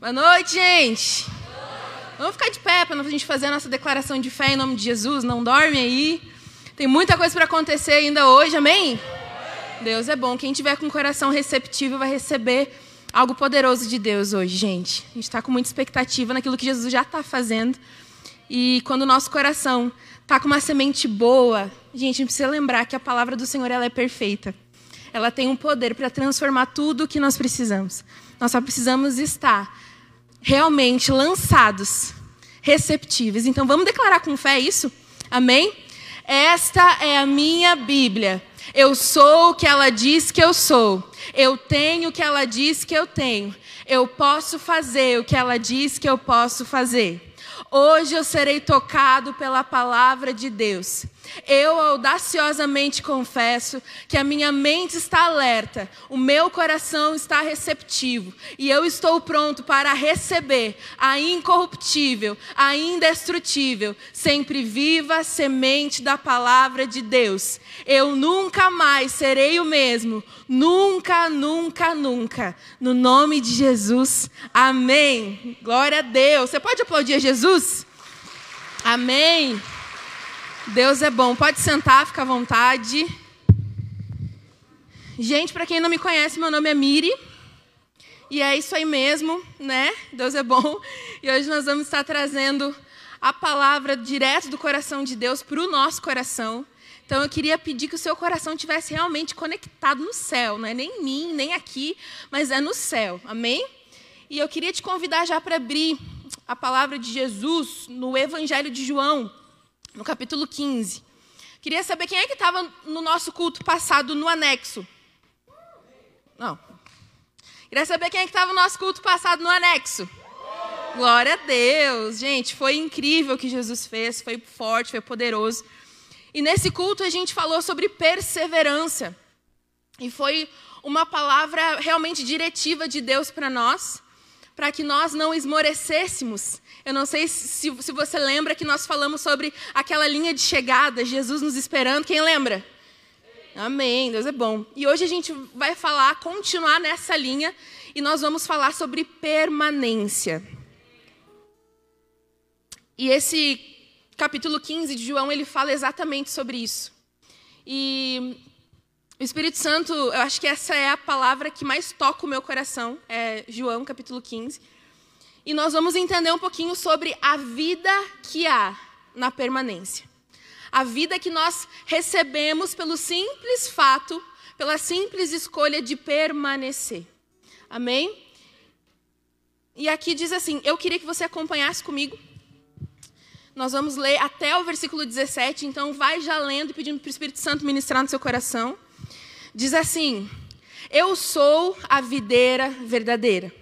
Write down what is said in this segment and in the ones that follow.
Boa noite, gente. Vamos ficar de pé para a gente fazer a nossa declaração de fé em nome de Jesus. Não dorme aí. Tem muita coisa para acontecer ainda hoje, amém? Deus é bom. Quem tiver com o coração receptivo vai receber algo poderoso de Deus hoje, gente. A gente está com muita expectativa naquilo que Jesus já está fazendo. E quando o nosso coração está com uma semente boa, gente, a gente precisa lembrar que a palavra do Senhor ela é perfeita. Ela tem um poder para transformar tudo o que nós precisamos. Nós só precisamos estar realmente lançados, receptíveis. Então vamos declarar com fé isso? Amém? Esta é a minha Bíblia. Eu sou o que ela diz que eu sou. Eu tenho o que ela diz que eu tenho. Eu posso fazer o que ela diz que eu posso fazer. Hoje eu serei tocado pela palavra de Deus. Eu audaciosamente confesso que a minha mente está alerta, o meu coração está receptivo e eu estou pronto para receber a incorruptível, a indestrutível, sempre viva semente da palavra de Deus. Eu nunca mais serei o mesmo, nunca, nunca, nunca. No nome de Jesus, amém. Glória a Deus. Você pode aplaudir a Jesus? Amém. Deus é bom. Pode sentar, fica à vontade. Gente, para quem não me conhece, meu nome é Miri. E é isso aí mesmo, né? Deus é bom. E hoje nós vamos estar trazendo a palavra direto do coração de Deus para o nosso coração. Então eu queria pedir que o seu coração tivesse realmente conectado no céu, não é nem em mim, nem aqui, mas é no céu. Amém? E eu queria te convidar já para abrir a palavra de Jesus no Evangelho de João, no capítulo 15. Queria saber quem é que estava no nosso culto passado no anexo. Não. Queria saber quem é que estava no nosso culto passado no anexo. Glória a Deus. Gente, foi incrível o que Jesus fez, foi forte, foi poderoso. E nesse culto a gente falou sobre perseverança. E foi uma palavra realmente diretiva de Deus para nós para que nós não esmorecêssemos. Eu não sei se, se você lembra que nós falamos sobre aquela linha de chegada, Jesus nos esperando. Quem lembra? Amém, Deus é bom. E hoje a gente vai falar, continuar nessa linha, e nós vamos falar sobre permanência. E esse capítulo 15 de João, ele fala exatamente sobre isso. E o Espírito Santo, eu acho que essa é a palavra que mais toca o meu coração, é João capítulo 15. E nós vamos entender um pouquinho sobre a vida que há na permanência. A vida que nós recebemos pelo simples fato, pela simples escolha de permanecer. Amém? E aqui diz assim: eu queria que você acompanhasse comigo. Nós vamos ler até o versículo 17, então vai já lendo e pedindo para o Espírito Santo ministrar no seu coração. Diz assim: Eu sou a videira verdadeira,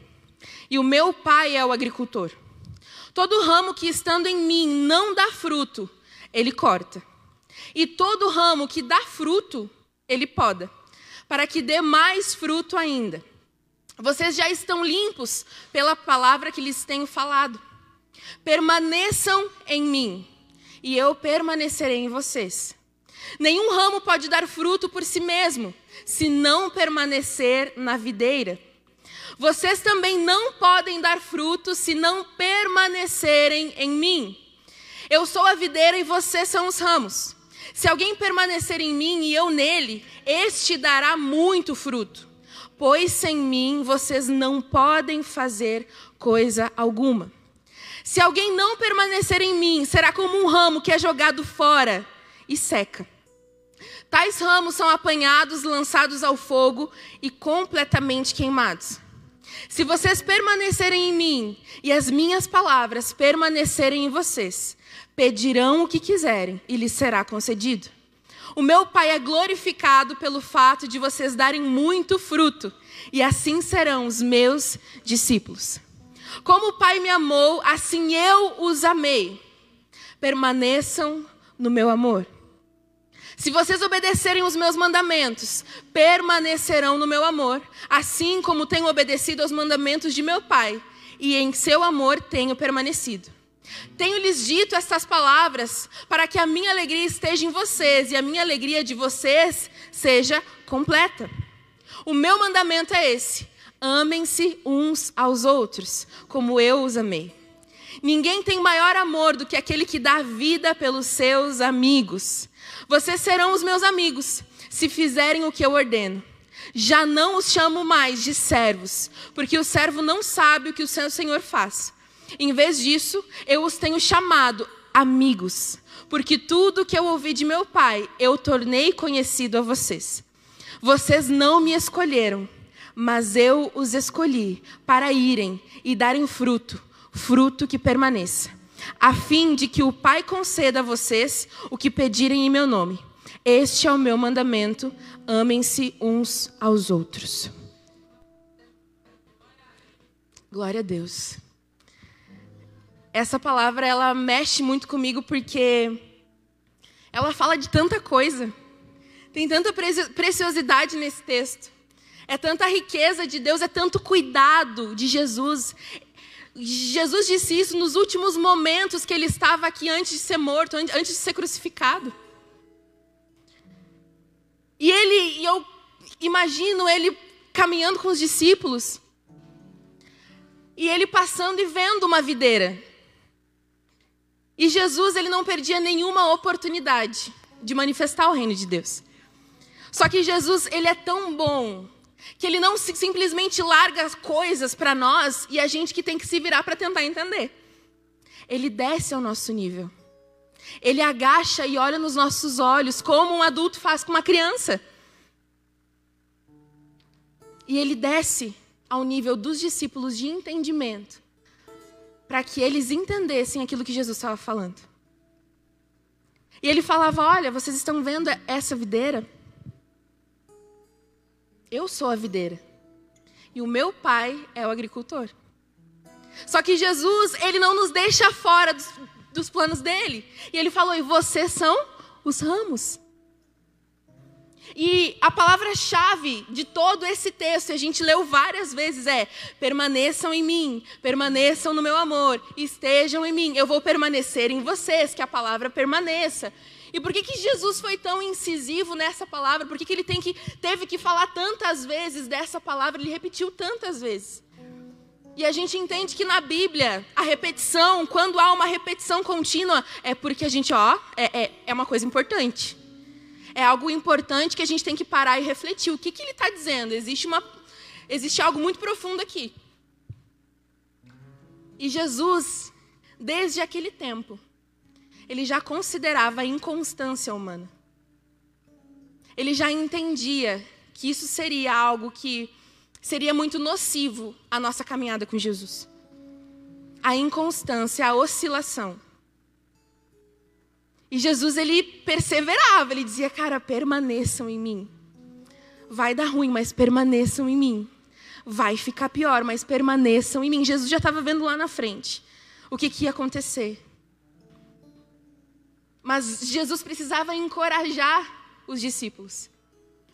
e o meu pai é o agricultor. Todo ramo que estando em mim não dá fruto, ele corta. E todo ramo que dá fruto, ele poda, para que dê mais fruto ainda. Vocês já estão limpos pela palavra que lhes tenho falado. Permaneçam em mim, e eu permanecerei em vocês. Nenhum ramo pode dar fruto por si mesmo, se não permanecer na videira. Vocês também não podem dar fruto se não permanecerem em mim. Eu sou a videira e vocês são os ramos. Se alguém permanecer em mim e eu nele, este dará muito fruto. Pois sem mim vocês não podem fazer coisa alguma. Se alguém não permanecer em mim, será como um ramo que é jogado fora e seca. Tais ramos são apanhados, lançados ao fogo e completamente queimados. Se vocês permanecerem em mim e as minhas palavras permanecerem em vocês, pedirão o que quiserem e lhes será concedido. O meu Pai é glorificado pelo fato de vocês darem muito fruto, e assim serão os meus discípulos. Como o Pai me amou, assim eu os amei. Permaneçam no meu amor. Se vocês obedecerem os meus mandamentos, permanecerão no meu amor, assim como tenho obedecido aos mandamentos de meu Pai, e em seu amor tenho permanecido. Tenho-lhes dito estas palavras para que a minha alegria esteja em vocês e a minha alegria de vocês seja completa. O meu mandamento é esse: Amem-se uns aos outros, como eu os amei. Ninguém tem maior amor do que aquele que dá vida pelos seus amigos. Vocês serão os meus amigos, se fizerem o que eu ordeno. Já não os chamo mais de servos, porque o servo não sabe o que o seu senhor faz. Em vez disso, eu os tenho chamado amigos, porque tudo que eu ouvi de meu pai eu tornei conhecido a vocês. Vocês não me escolheram, mas eu os escolhi para irem e darem fruto, fruto que permaneça, a fim de que o Pai conceda a vocês o que pedirem em meu nome. Este é o meu mandamento: amem-se uns aos outros. Glória a Deus. Essa palavra ela mexe muito comigo porque ela fala de tanta coisa. Tem tanta preciosidade nesse texto. É tanta riqueza de Deus, é tanto cuidado de Jesus. Jesus disse isso nos últimos momentos que ele estava aqui antes de ser morto, antes de ser crucificado. E ele, eu imagino ele caminhando com os discípulos. E ele passando e vendo uma videira. E Jesus, ele não perdia nenhuma oportunidade de manifestar o reino de Deus. Só que Jesus, ele é tão bom que ele não simplesmente larga as coisas para nós e a gente que tem que se virar para tentar entender. Ele desce ao nosso nível. Ele agacha e olha nos nossos olhos, como um adulto faz com uma criança. E ele desce ao nível dos discípulos de entendimento, para que eles entendessem aquilo que Jesus estava falando. E ele falava: Olha, vocês estão vendo essa videira? Eu sou a videira. E o meu pai é o agricultor. Só que Jesus, ele não nos deixa fora dos, dos planos dele. E ele falou: e vocês são os ramos. E a palavra-chave de todo esse texto, a gente leu várias vezes, é: permaneçam em mim, permaneçam no meu amor, estejam em mim, eu vou permanecer em vocês, que a palavra permaneça. E por que, que Jesus foi tão incisivo nessa palavra? Por que, que ele tem que, teve que falar tantas vezes dessa palavra? Ele repetiu tantas vezes. E a gente entende que na Bíblia, a repetição, quando há uma repetição contínua, é porque a gente, ó, é, é, é uma coisa importante. É algo importante que a gente tem que parar e refletir. O que, que ele está dizendo? Existe, uma, existe algo muito profundo aqui. E Jesus, desde aquele tempo, ele já considerava a inconstância humana. Ele já entendia que isso seria algo que seria muito nocivo à nossa caminhada com Jesus. A inconstância, a oscilação. E Jesus ele perseverava, ele dizia: "Cara, permaneçam em mim. Vai dar ruim, mas permaneçam em mim. Vai ficar pior, mas permaneçam em mim." Jesus já estava vendo lá na frente o que, que ia acontecer. Mas Jesus precisava encorajar os discípulos.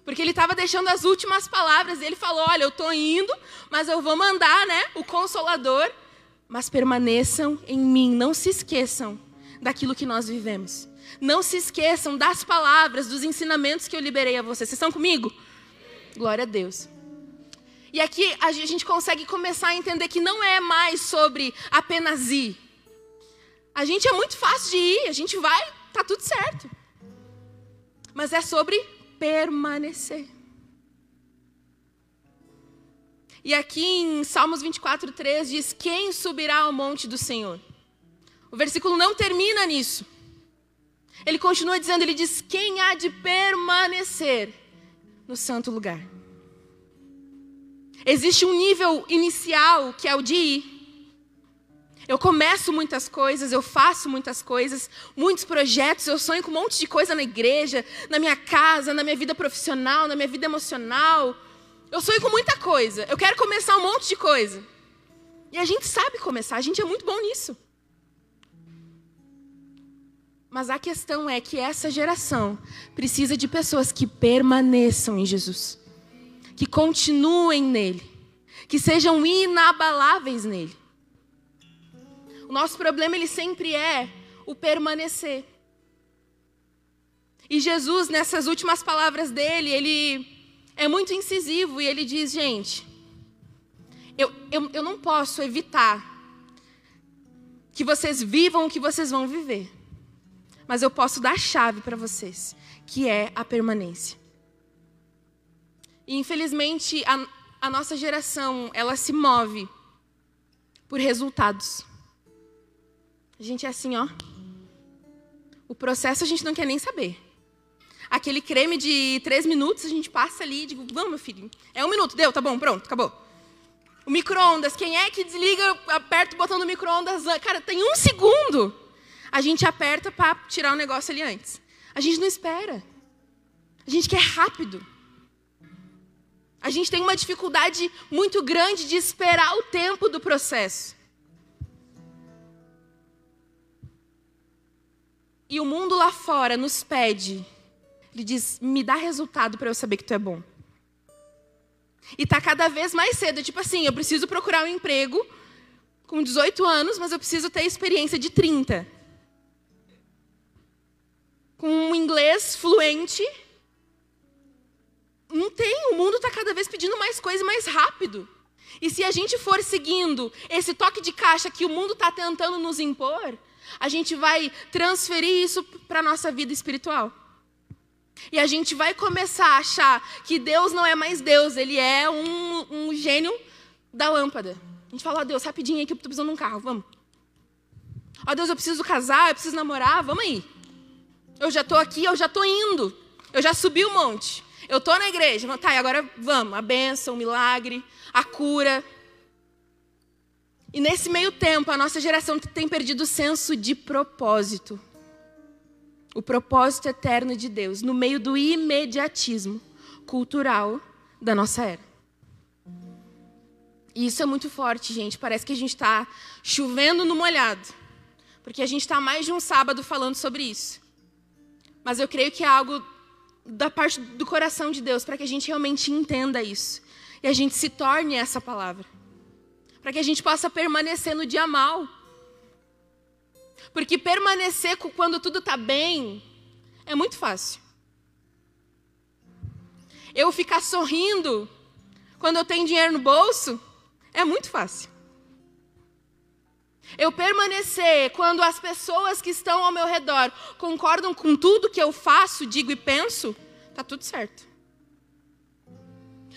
Porque ele estava deixando as últimas palavras. Ele falou: Olha, eu estou indo, mas eu vou mandar né, o consolador. Mas permaneçam em mim. Não se esqueçam daquilo que nós vivemos. Não se esqueçam das palavras, dos ensinamentos que eu liberei a vocês. Vocês estão comigo? Glória a Deus. E aqui a gente consegue começar a entender que não é mais sobre apenas ir. A gente é muito fácil de ir, a gente vai tá tudo certo. Mas é sobre permanecer. E aqui em Salmos 24, 3 diz: Quem subirá ao monte do Senhor? O versículo não termina nisso. Ele continua dizendo: Ele diz: Quem há de permanecer no santo lugar? Existe um nível inicial que é o de ir. Eu começo muitas coisas, eu faço muitas coisas, muitos projetos, eu sonho com um monte de coisa na igreja, na minha casa, na minha vida profissional, na minha vida emocional. Eu sonho com muita coisa. Eu quero começar um monte de coisa. E a gente sabe começar, a gente é muito bom nisso. Mas a questão é que essa geração precisa de pessoas que permaneçam em Jesus, que continuem nele, que sejam inabaláveis nele. O nosso problema ele sempre é o permanecer. E Jesus, nessas últimas palavras dele, ele é muito incisivo e ele diz: gente, Eu, eu, eu não posso evitar que vocês vivam o que vocês vão viver. Mas eu posso dar a chave para vocês, que é a permanência. E infelizmente a, a nossa geração, ela se move por resultados. A gente é assim, ó. O processo a gente não quer nem saber. Aquele creme de três minutos, a gente passa ali e digo, vamos, meu filho. É um minuto, deu, tá bom, pronto, acabou. O micro-ondas, quem é que desliga, aperta o botão do micro-ondas? Cara, tem um segundo. A gente aperta para tirar o negócio ali antes. A gente não espera. A gente quer rápido. A gente tem uma dificuldade muito grande de esperar o tempo do processo. E o mundo lá fora nos pede. Ele diz: me dá resultado para eu saber que tu é bom. E tá cada vez mais cedo. Tipo assim, eu preciso procurar um emprego com 18 anos, mas eu preciso ter experiência de 30. Com um inglês fluente não tem, o mundo está cada vez pedindo mais coisa mais rápido. E se a gente for seguindo esse toque de caixa que o mundo está tentando nos impor, a gente vai transferir isso para a nossa vida espiritual. E a gente vai começar a achar que Deus não é mais Deus, ele é um, um gênio da lâmpada. A gente fala, ó oh, Deus, rapidinho aí que eu estou precisando de um carro, vamos. Ó oh, Deus, eu preciso casar, eu preciso namorar, vamos aí. Eu já estou aqui, eu já estou indo. Eu já subi o monte. Eu estou na igreja, tá, e agora vamos, a bênção, o milagre, a cura. E nesse meio tempo, a nossa geração tem perdido o senso de propósito. O propósito eterno de Deus, no meio do imediatismo cultural da nossa era. E isso é muito forte, gente. Parece que a gente está chovendo no molhado. Porque a gente está mais de um sábado falando sobre isso. Mas eu creio que é algo da parte do coração de Deus, para que a gente realmente entenda isso. E a gente se torne essa palavra. Para que a gente possa permanecer no dia mal. Porque permanecer quando tudo está bem é muito fácil. Eu ficar sorrindo quando eu tenho dinheiro no bolso é muito fácil. Eu permanecer quando as pessoas que estão ao meu redor concordam com tudo que eu faço, digo e penso, tá tudo certo.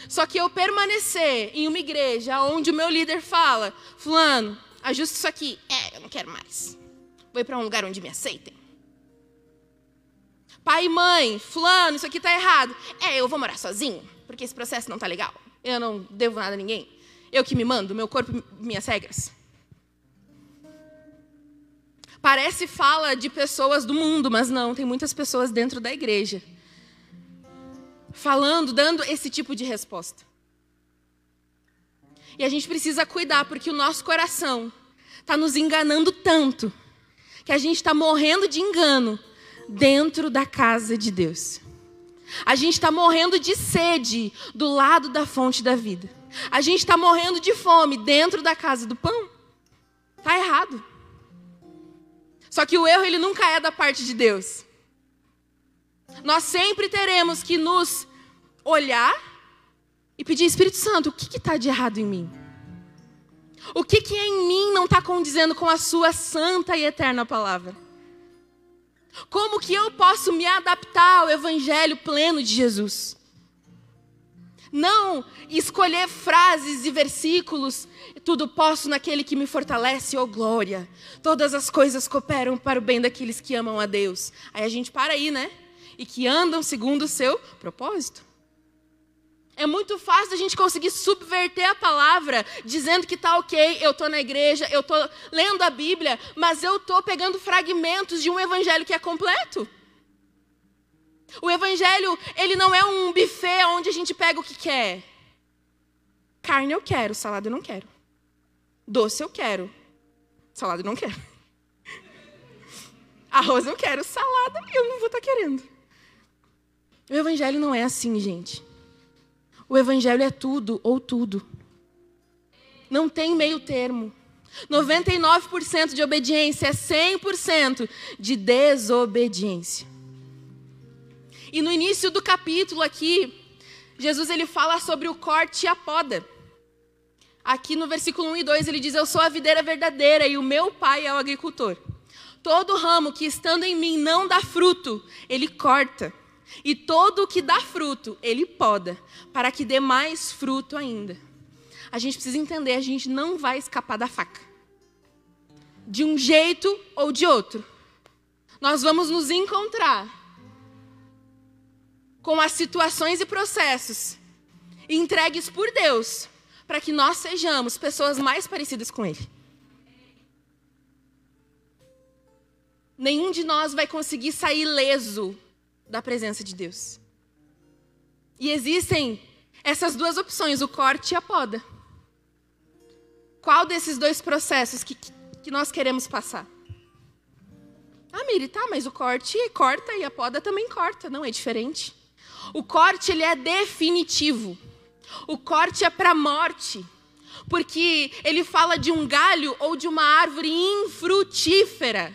Só que eu permanecer em uma igreja onde o meu líder fala, fulano, ajusta isso aqui. É, eu não quero mais. Vou ir para um lugar onde me aceitem. Pai e mãe, fulano, isso aqui está errado. É, eu vou morar sozinho, porque esse processo não está legal. Eu não devo nada a ninguém. Eu que me mando, meu corpo, minhas regras. Parece fala de pessoas do mundo, mas não, tem muitas pessoas dentro da igreja falando, dando esse tipo de resposta. E a gente precisa cuidar, porque o nosso coração está nos enganando tanto, que a gente está morrendo de engano dentro da casa de Deus. A gente está morrendo de sede do lado da fonte da vida. A gente está morrendo de fome dentro da casa do pão. Está errado. Só que o erro ele nunca é da parte de Deus. Nós sempre teremos que nos olhar e pedir, Espírito Santo, o que está de errado em mim? O que, que em mim não está condizendo com a sua santa e eterna palavra? Como que eu posso me adaptar ao evangelho pleno de Jesus? Não escolher frases e versículos, tudo posso naquele que me fortalece, oh glória. Todas as coisas cooperam para o bem daqueles que amam a Deus. Aí a gente para aí, né? E que andam segundo o seu propósito. É muito fácil a gente conseguir subverter a palavra, dizendo que está ok, eu estou na igreja, eu estou lendo a Bíblia, mas eu estou pegando fragmentos de um evangelho que é completo. O evangelho, ele não é um buffet onde a gente pega o que quer. Carne eu quero, salada eu não quero. Doce eu quero, salada eu não quero. Arroz eu quero, salada eu não vou estar tá querendo. O evangelho não é assim, gente. O evangelho é tudo ou tudo. Não tem meio termo. 99% de obediência é 100% de desobediência. E no início do capítulo aqui, Jesus ele fala sobre o corte e a poda. Aqui no versículo 1 e 2 ele diz: Eu sou a videira verdadeira e o meu pai é o agricultor. Todo ramo que estando em mim não dá fruto, ele corta. E todo o que dá fruto, ele poda, para que dê mais fruto ainda. A gente precisa entender, a gente não vai escapar da faca. De um jeito ou de outro. Nós vamos nos encontrar com as situações e processos entregues por Deus para que nós sejamos pessoas mais parecidas com Ele. Nenhum de nós vai conseguir sair leso da presença de Deus. E existem essas duas opções, o corte e a poda. Qual desses dois processos que, que nós queremos passar? Ah, Miri, tá, mas o corte corta e a poda também corta. Não, é diferente. O corte, ele é definitivo. O corte é para a morte. Porque ele fala de um galho ou de uma árvore infrutífera.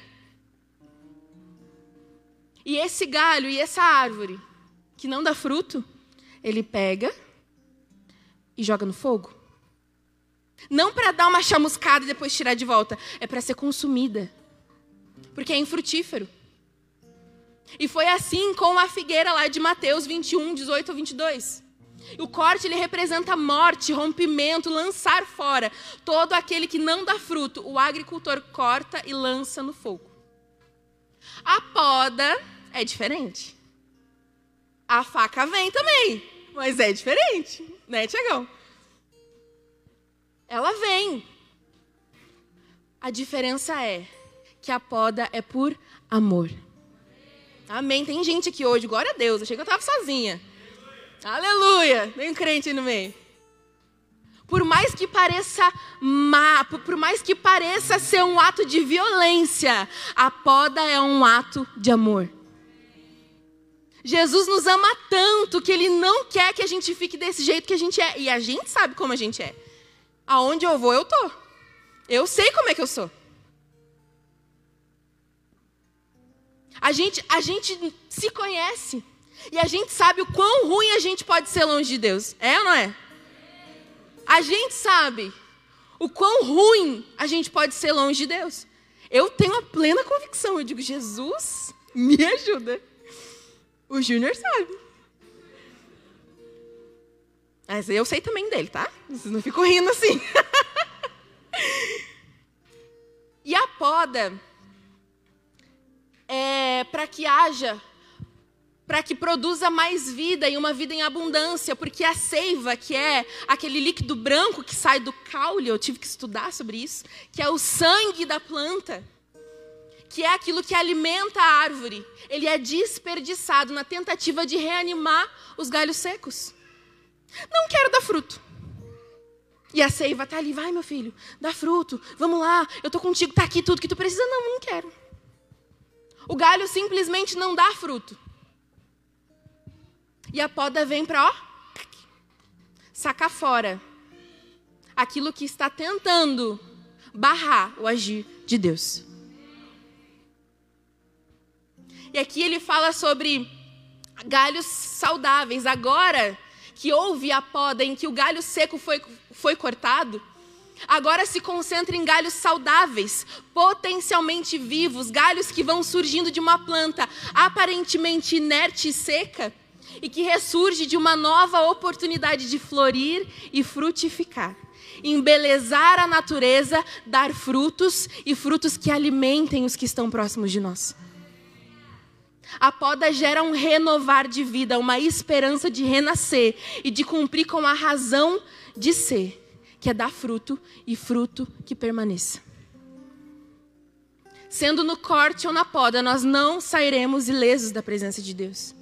E esse galho e essa árvore que não dá fruto, ele pega e joga no fogo. Não para dar uma chamuscada e depois tirar de volta, é para ser consumida. Porque é infrutífero. E foi assim com a figueira lá de Mateus 21, 18 ao 22. O corte ele representa morte, rompimento, lançar fora. Todo aquele que não dá fruto, o agricultor corta e lança no fogo. A poda é diferente. A faca vem também, mas é diferente, né, Tiagão? Ela vem. A diferença é que a poda é por amor. Amém. Tem gente aqui hoje, glória a Deus. Achei que eu estava sozinha. Aleluia. Tem um crente aí no meio. Por mais que pareça má, por mais que pareça ser um ato de violência, a poda é um ato de amor. Jesus nos ama tanto que ele não quer que a gente fique desse jeito que a gente é. E a gente sabe como a gente é. Aonde eu vou, eu tô. Eu sei como é que eu sou. A gente, a gente se conhece. E a gente sabe o quão ruim a gente pode ser longe de Deus. É ou não é? A gente sabe o quão ruim a gente pode ser longe de Deus. Eu tenho a plena convicção. Eu digo, Jesus, me ajuda. O Júnior sabe. Mas eu sei também dele, tá? Vocês não ficam rindo assim. e a poda é para que haja, para que produza mais vida e uma vida em abundância, porque a seiva, que é aquele líquido branco que sai do caule, eu tive que estudar sobre isso, que é o sangue da planta que é aquilo que alimenta a árvore, ele é desperdiçado na tentativa de reanimar os galhos secos. Não quero dar fruto. E a seiva está ali, vai meu filho, dá fruto, vamos lá, eu estou contigo, está aqui tudo que tu precisa. Não, não quero. O galho simplesmente não dá fruto. E a poda vem para, ó, sacar fora aquilo que está tentando barrar o agir de Deus. E aqui ele fala sobre galhos saudáveis. Agora que houve a poda em que o galho seco foi, foi cortado, agora se concentra em galhos saudáveis, potencialmente vivos, galhos que vão surgindo de uma planta aparentemente inerte e seca e que ressurge de uma nova oportunidade de florir e frutificar. Embelezar a natureza, dar frutos e frutos que alimentem os que estão próximos de nós. A poda gera um renovar de vida, uma esperança de renascer e de cumprir com a razão de ser, que é dar fruto e fruto que permaneça. Sendo no corte ou na poda, nós não sairemos ilesos da presença de Deus.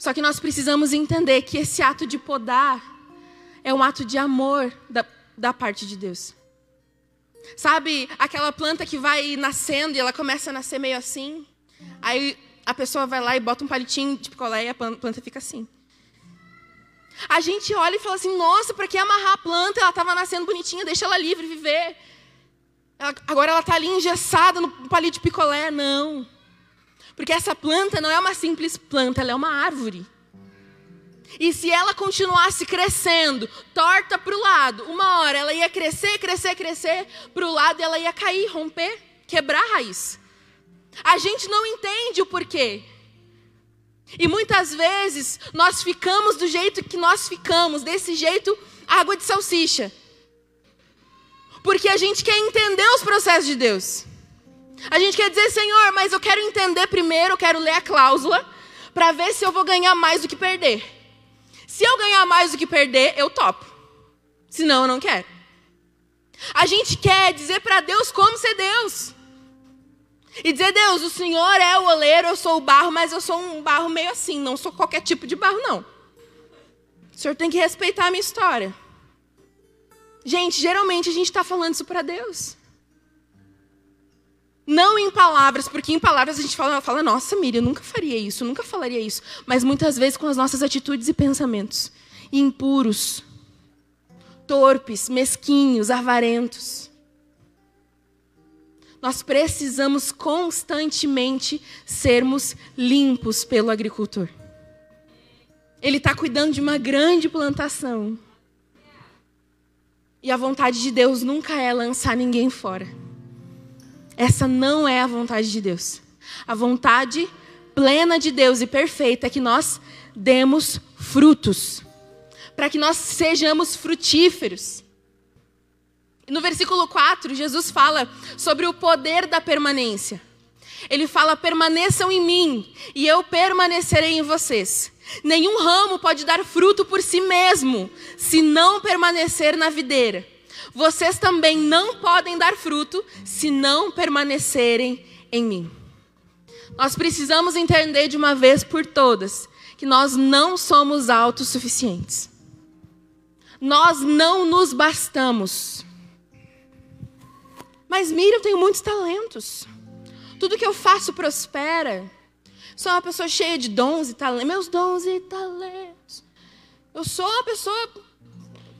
Só que nós precisamos entender que esse ato de podar é um ato de amor da, da parte de Deus. Sabe aquela planta que vai nascendo e ela começa a nascer meio assim? Aí a pessoa vai lá e bota um palitinho de picolé e a planta fica assim. A gente olha e fala assim: nossa, para que amarrar a planta? Ela estava nascendo bonitinha, deixa ela livre viver. Ela, agora ela está ali engessada no palito de picolé. Não. Porque essa planta não é uma simples planta, ela é uma árvore. E se ela continuasse crescendo, torta para o lado, uma hora ela ia crescer, crescer, crescer para o lado e ela ia cair, romper, quebrar a raiz. A gente não entende o porquê. E muitas vezes nós ficamos do jeito que nós ficamos, desse jeito, água de salsicha. Porque a gente quer entender os processos de Deus. A gente quer dizer, Senhor, mas eu quero entender primeiro, eu quero ler a cláusula, para ver se eu vou ganhar mais do que perder. Se eu ganhar mais do que perder, eu topo. Senão, eu não quero. A gente quer dizer para Deus como ser Deus. E dizer, Deus, o Senhor é o oleiro, eu sou o barro, mas eu sou um barro meio assim, não sou qualquer tipo de barro, não. O Senhor tem que respeitar a minha história. Gente, geralmente a gente está falando isso para Deus. Não em palavras, porque em palavras a gente fala, fala, nossa, Miriam, eu nunca faria isso, nunca falaria isso. Mas muitas vezes com as nossas atitudes e pensamentos impuros, torpes, mesquinhos, avarentos. Nós precisamos constantemente sermos limpos pelo agricultor. Ele está cuidando de uma grande plantação. E a vontade de Deus nunca é lançar ninguém fora. Essa não é a vontade de Deus. A vontade plena de Deus e perfeita é que nós demos frutos, para que nós sejamos frutíferos. No versículo 4, Jesus fala sobre o poder da permanência. Ele fala: permaneçam em mim e eu permanecerei em vocês. Nenhum ramo pode dar fruto por si mesmo, se não permanecer na videira. Vocês também não podem dar fruto se não permanecerem em mim. Nós precisamos entender de uma vez por todas que nós não somos autossuficientes. Nós não nos bastamos. Mas Miriam, eu tenho muitos talentos. Tudo que eu faço prospera. Sou uma pessoa cheia de dons e talentos. Meus dons e talentos. Eu sou uma pessoa.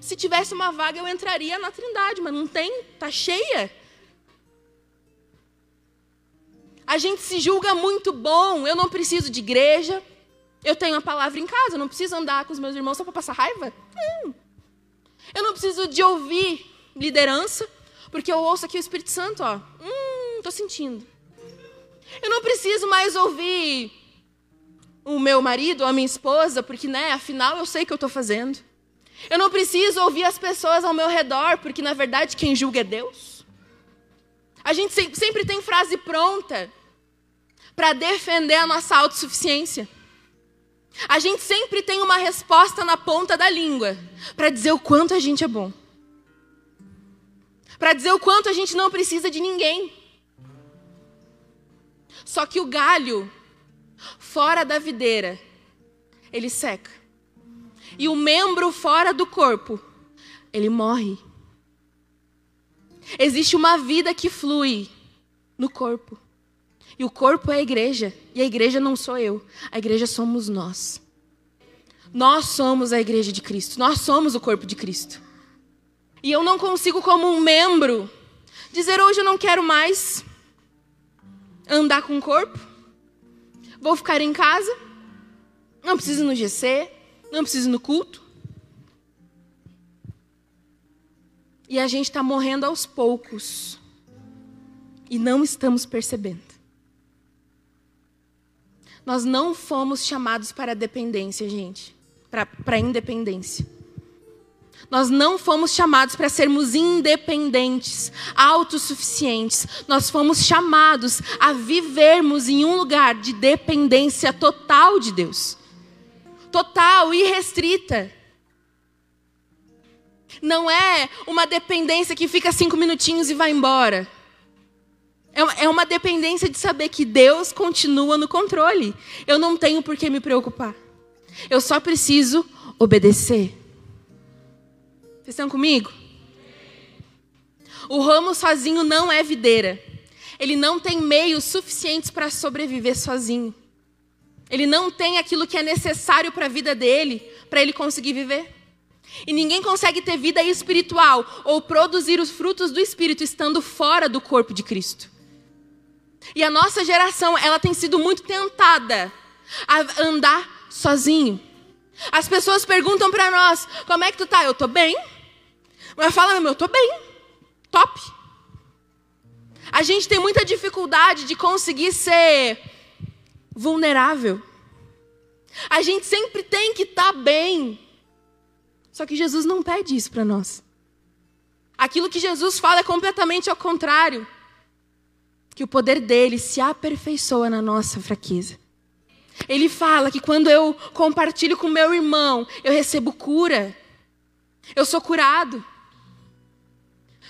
Se tivesse uma vaga, eu entraria na Trindade, mas não tem, tá cheia. A gente se julga muito bom. Eu não preciso de igreja. Eu tenho a palavra em casa. Eu não preciso andar com os meus irmãos só para passar raiva. Eu não preciso de ouvir liderança, porque eu ouço aqui o Espírito Santo, ó. Hum, tô sentindo. Eu não preciso mais ouvir o meu marido a minha esposa, porque, né, afinal eu sei o que eu estou fazendo. Eu não preciso ouvir as pessoas ao meu redor, porque, na verdade, quem julga é Deus. A gente sempre tem frase pronta para defender a nossa autossuficiência. A gente sempre tem uma resposta na ponta da língua para dizer o quanto a gente é bom. Para dizer o quanto a gente não precisa de ninguém. Só que o galho, fora da videira, ele seca. E o membro fora do corpo, ele morre. Existe uma vida que flui no corpo. E o corpo é a igreja. E a igreja não sou eu. A igreja somos nós. Nós somos a igreja de Cristo. Nós somos o corpo de Cristo. E eu não consigo, como um membro, dizer hoje eu não quero mais andar com o corpo, vou ficar em casa, não preciso no GC, não preciso ir no culto. E a gente está morrendo aos poucos. E não estamos percebendo. Nós não fomos chamados para a dependência, gente. Para a independência. Nós não fomos chamados para sermos independentes, autossuficientes. Nós fomos chamados a vivermos em um lugar de dependência total de Deus total, irrestrita. Não é uma dependência que fica cinco minutinhos e vai embora. É, é uma dependência de saber que Deus continua no controle. Eu não tenho por que me preocupar. Eu só preciso obedecer. Vocês estão comigo? O ramo sozinho não é videira. Ele não tem meios suficientes para sobreviver sozinho. Ele não tem aquilo que é necessário para a vida dele, para ele conseguir viver. E ninguém consegue ter vida espiritual ou produzir os frutos do espírito estando fora do corpo de Cristo. E a nossa geração, ela tem sido muito tentada a andar sozinho. As pessoas perguntam para nós: como é que tu tá? Eu tô bem. Mas fala, meu, eu tô bem. Top. A gente tem muita dificuldade de conseguir ser vulnerável. A gente sempre tem que estar tá bem. Só que Jesus não pede isso para nós. Aquilo que Jesus fala é completamente ao contrário. Que o poder dele se aperfeiçoa na nossa fraqueza. Ele fala que quando eu compartilho com meu irmão, eu recebo cura. Eu sou curado.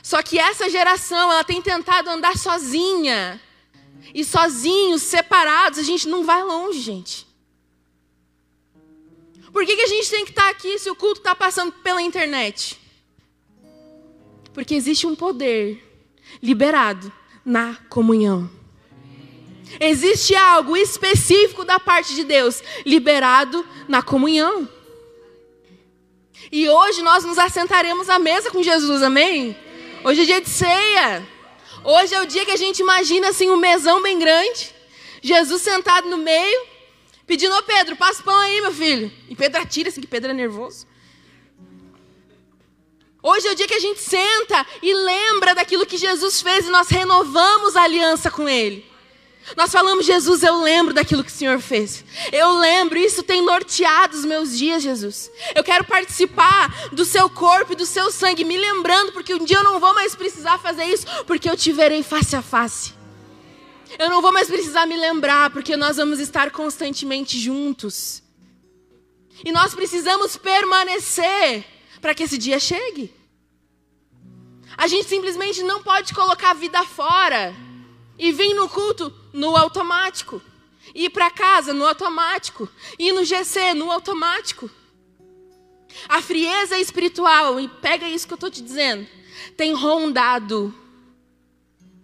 Só que essa geração, ela tem tentado andar sozinha. E sozinhos, separados, a gente não vai longe, gente. Por que, que a gente tem que estar aqui se o culto está passando pela internet? Porque existe um poder liberado na comunhão. Existe algo específico da parte de Deus liberado na comunhão. E hoje nós nos assentaremos à mesa com Jesus, amém? Hoje é dia de ceia. Hoje é o dia que a gente imagina assim um mesão bem grande, Jesus sentado no meio, pedindo ao Pedro, passa pão aí, meu filho. E Pedro atira assim, que Pedro é nervoso. Hoje é o dia que a gente senta e lembra daquilo que Jesus fez e nós renovamos a aliança com Ele. Nós falamos, Jesus, eu lembro daquilo que o Senhor fez. Eu lembro, isso tem norteado os meus dias, Jesus. Eu quero participar do seu corpo e do seu sangue, me lembrando, porque um dia eu não vou mais precisar fazer isso, porque eu te verei face a face. Eu não vou mais precisar me lembrar, porque nós vamos estar constantemente juntos. E nós precisamos permanecer para que esse dia chegue. A gente simplesmente não pode colocar a vida fora e vir no culto no automático. Ir para casa no automático. Ir no GC no automático. A frieza espiritual, e pega isso que eu estou te dizendo, tem rondado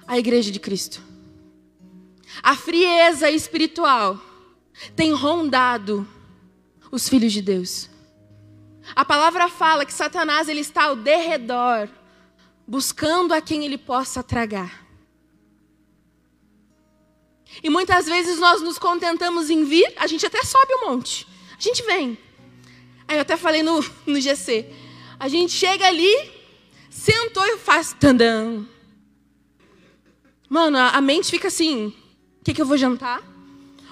a igreja de Cristo. A frieza espiritual tem rondado os filhos de Deus. A palavra fala que Satanás ele está ao derredor, buscando a quem ele possa tragar. E muitas vezes nós nos contentamos em vir, a gente até sobe um monte. A gente vem. Aí eu até falei no, no GC. A gente chega ali, sentou e faz tandam. Mano, a, a mente fica assim: o que, que eu vou jantar?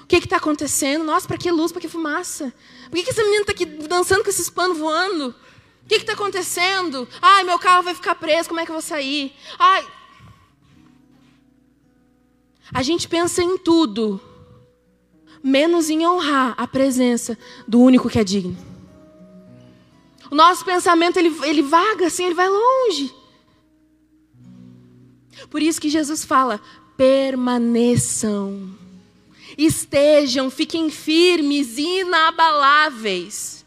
O que está acontecendo? Nossa, para que luz, para que fumaça? Por que, que essa menina está aqui dançando com esses panos voando? O que está acontecendo? Ai, meu carro vai ficar preso, como é que eu vou sair? Ai, a gente pensa em tudo, menos em honrar a presença do único que é digno. O nosso pensamento ele, ele vaga assim, ele vai longe. Por isso que Jesus fala: permaneçam, estejam, fiquem firmes, inabaláveis.